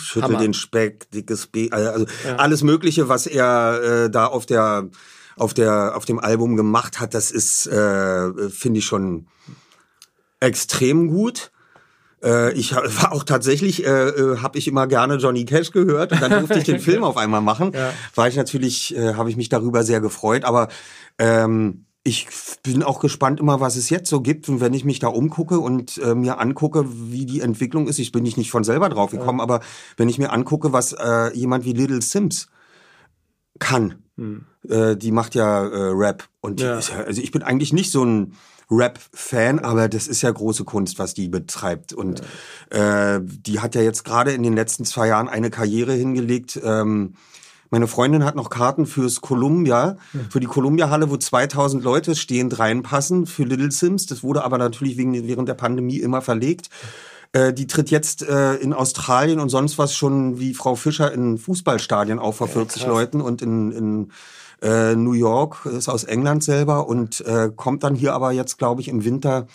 Schüttel Hammer. den Speck, dickes B, also, also ja. alles Mögliche, was er äh, da auf der auf der auf dem Album gemacht hat, das ist äh, finde ich schon extrem gut. Äh, ich war auch tatsächlich, äh, äh habe ich immer gerne Johnny Cash gehört und dann durfte ich den Film auf einmal machen. Ja. War ich natürlich, äh, habe ich mich darüber sehr gefreut. Aber ähm, ich bin auch gespannt immer, was es jetzt so gibt. Und wenn ich mich da umgucke und äh, mir angucke, wie die Entwicklung ist, ich bin nicht von selber drauf gekommen, ja. aber wenn ich mir angucke, was äh, jemand wie Little Sims kann, hm. äh, die macht ja äh, Rap. Und ja. Ist also ich bin eigentlich nicht so ein Rap-Fan, aber das ist ja große Kunst, was die betreibt. Und ja. äh, die hat ja jetzt gerade in den letzten zwei Jahren eine Karriere hingelegt. Ähm, meine Freundin hat noch Karten fürs Columbia, für die Columbia-Halle, wo 2000 Leute stehend reinpassen, für Little Sims. Das wurde aber natürlich wegen, während der Pandemie immer verlegt. Äh, die tritt jetzt äh, in Australien und sonst was schon wie Frau Fischer in Fußballstadien auf vor 40 ja, Leuten und in, in New York, ist aus England selber und äh, kommt dann hier aber jetzt, glaube ich, im Winter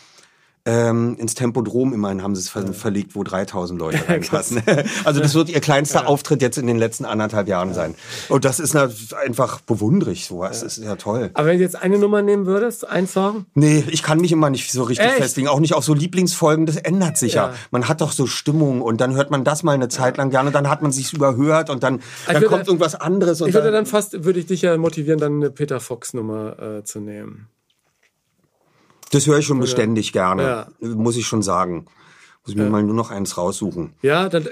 ähm, ins Tempodrom immerhin haben sie es ver ja. verlegt, wo 3000 Leute reinpassen. also das wird ihr kleinster ja. Auftritt jetzt in den letzten anderthalb Jahren ja. sein. Und das ist einfach bewunderlich sowas. Das ist ja toll. Aber wenn du jetzt eine Nummer nehmen würdest, ein Song? Nee, ich kann mich immer nicht so richtig Echt? festlegen. Auch nicht auf so Lieblingsfolgen. Das ändert sich ja. Man hat doch so Stimmung und dann hört man das mal eine Zeit lang gerne. Dann hat man sich überhört und dann, dann würde, kommt irgendwas anderes. ich würde dann fast, würde ich dich ja motivieren, dann eine Peter Fox Nummer äh, zu nehmen. Das höre ich schon beständig gerne, ja. muss ich schon sagen. Muss ich mir ja. mal nur noch eins raussuchen. Ja, dann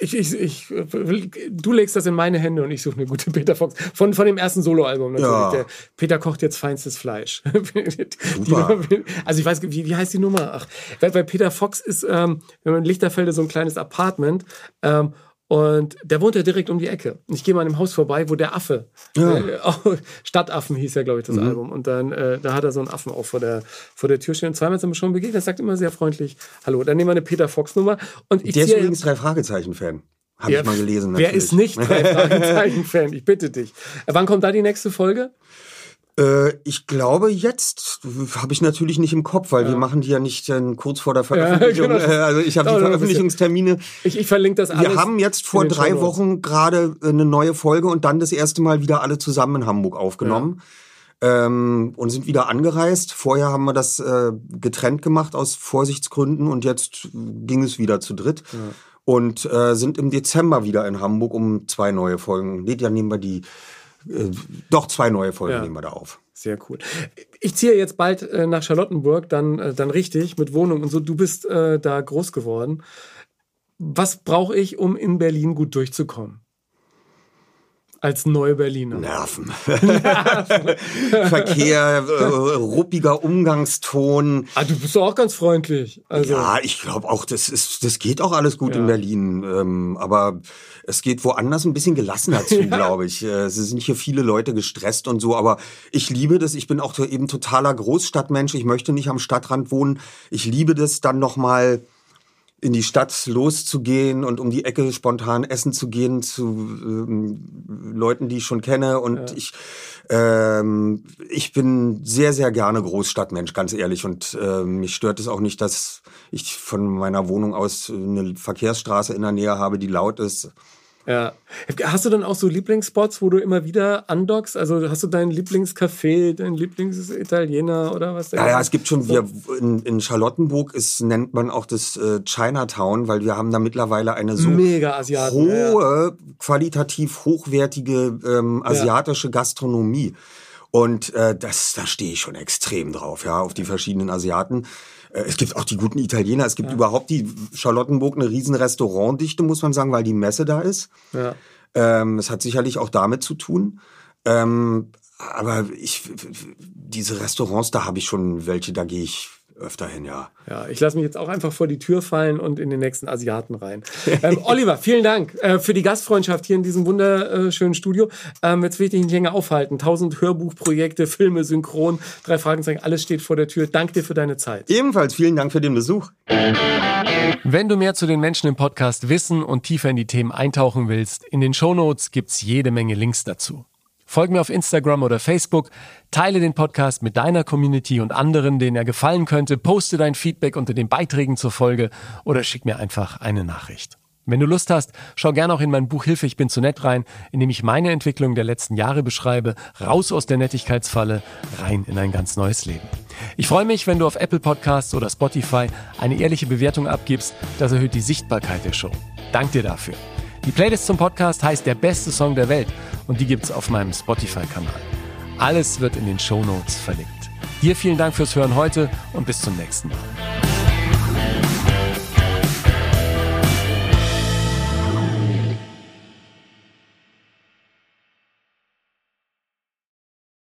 ich, ich, ich, du legst das in meine Hände und ich suche eine gute Peter Fox. Von, von dem ersten Soloalbum natürlich. Ja. Der Peter kocht jetzt feinstes Fleisch. Super. also ich weiß, wie, wie heißt die Nummer? Ach, weil bei Peter Fox ist, ähm, wenn man in Lichterfelde so ein kleines Apartment ähm, und der wohnt ja direkt um die Ecke. Ich gehe mal an dem Haus vorbei, wo der Affe, ja. äh, Stadtaffen hieß ja, glaube ich, das mhm. Album. Und dann, äh, da hat er so einen Affen auch vor der, vor der Tür stehen. Und zweimal sind wir schon begegnet. Er sagt immer sehr freundlich Hallo. Dann nehmen wir eine Peter Fox Nummer. Und ich der ist übrigens drei Fragezeichen-Fan. Habe ich mal gelesen. Natürlich. Wer ist nicht drei Fragezeichen-Fan? Ich bitte dich. Wann kommt da die nächste Folge? Äh, ich glaube jetzt habe ich natürlich nicht im Kopf, weil ja. wir machen die ja nicht äh, kurz vor der Veröffentlichung. Ja, genau. Äh, also ich habe die Veröffentlichungstermine. Ich, ich verlinke das alles. Wir haben jetzt vor drei Wochen gerade eine neue Folge und dann das erste Mal wieder alle zusammen in Hamburg aufgenommen. Ja. Ähm, und sind wieder angereist. Vorher haben wir das äh, getrennt gemacht aus Vorsichtsgründen und jetzt ging es wieder zu dritt. Ja. Und äh, sind im Dezember wieder in Hamburg um zwei neue Folgen. Nee, dann nehmen wir die äh, doch zwei neue Folgen ja. nehmen wir da auf. Sehr cool. Ich ziehe jetzt bald äh, nach Charlottenburg, dann, äh, dann richtig mit Wohnung und so. Du bist äh, da groß geworden. Was brauche ich, um in Berlin gut durchzukommen? Als Neu-Berliner. Nerven. Verkehr, äh, ruppiger Umgangston. Ah, du bist auch ganz freundlich. Also. Ja, ich glaube auch, das ist, das geht auch alles gut Ja. in Berlin. Ähm, aber es geht woanders ein bisschen gelassener zu, glaube ich. Äh, Es sind hier viele Leute gestresst und so, aber ich liebe das. Ich bin auch eben totaler Großstadtmensch. Ich möchte nicht am Stadtrand wohnen. Ich liebe das dann noch mal in die Stadt loszugehen und um die Ecke spontan essen zu gehen zu ähm, Leuten, die ich schon kenne. Und ich, ähm, ich bin sehr, sehr gerne Großstadtmensch, ganz ehrlich. Und ähm, mich stört es auch nicht, dass ich von meiner Wohnung aus eine Verkehrsstraße in der Nähe habe, die laut ist. Ja. Hast du dann auch so Lieblingsspots, wo du immer wieder andockst? Also hast du deinen Lieblingscafé, deinen Lieblingsitaliener oder was? Ja, ja, es gibt schon, wir, in, in Charlottenburg ist, nennt man auch das äh, Chinatown, weil wir haben da mittlerweile eine so Mega Asiaten. ja, ja. hohe, qualitativ hochwertige ähm, asiatische Gastronomie. Und äh, das, da stehe ich schon extrem drauf, ja, auf die verschiedenen Asiaten. Äh, es gibt auch die guten Italiener. Es gibt überhaupt die Charlottenburg eine riesen Restaurantdichte, muss man sagen, weil die Messe da ist. Ja. Ähm, das hat sicherlich auch damit zu tun. Ähm, aber ich, diese Restaurants, da habe ich schon welche, da gehe ich öfter hin, ja. Ja, ich lasse mich jetzt auch einfach vor die Tür fallen und in den nächsten Asiaten rein. Ähm, Oliver, vielen Dank äh, für die Gastfreundschaft hier in diesem wunderschönen Studio. Ähm, jetzt will ich dich nicht länger aufhalten. Tausend Hörbuchprojekte, Filme, Synchron, drei Fragezeichen, alles steht vor der Tür. Dank dir für deine Zeit. Ebenfalls vielen Dank für den Besuch. Wenn du mehr zu den Menschen im Podcast wissen und tiefer in die Themen eintauchen willst, in den Shownotes gibt's jede Menge Links dazu. Folg mir auf Instagram oder Facebook, teile den Podcast mit deiner Community und anderen, denen er gefallen könnte, poste dein Feedback unter den Beiträgen zur Folge oder schick mir einfach eine Nachricht. Wenn du Lust hast, schau gerne auch in mein Buch Hilfe, ich bin zu nett rein, in dem ich meine Entwicklung der letzten Jahre beschreibe, raus aus der Nettigkeitsfalle, rein in ein ganz neues Leben. Ich freue mich, wenn du auf Apple Podcasts oder Spotify eine ehrliche Bewertung abgibst, das erhöht die Sichtbarkeit der Show. Dank dir dafür. Die Playlist zum Podcast heißt Der beste Song der Welt und die gibt's auf meinem Spotify-Kanal. Alles wird in den Show Notes verlinkt. Dir vielen Dank fürs Hören heute und bis zum nächsten Mal.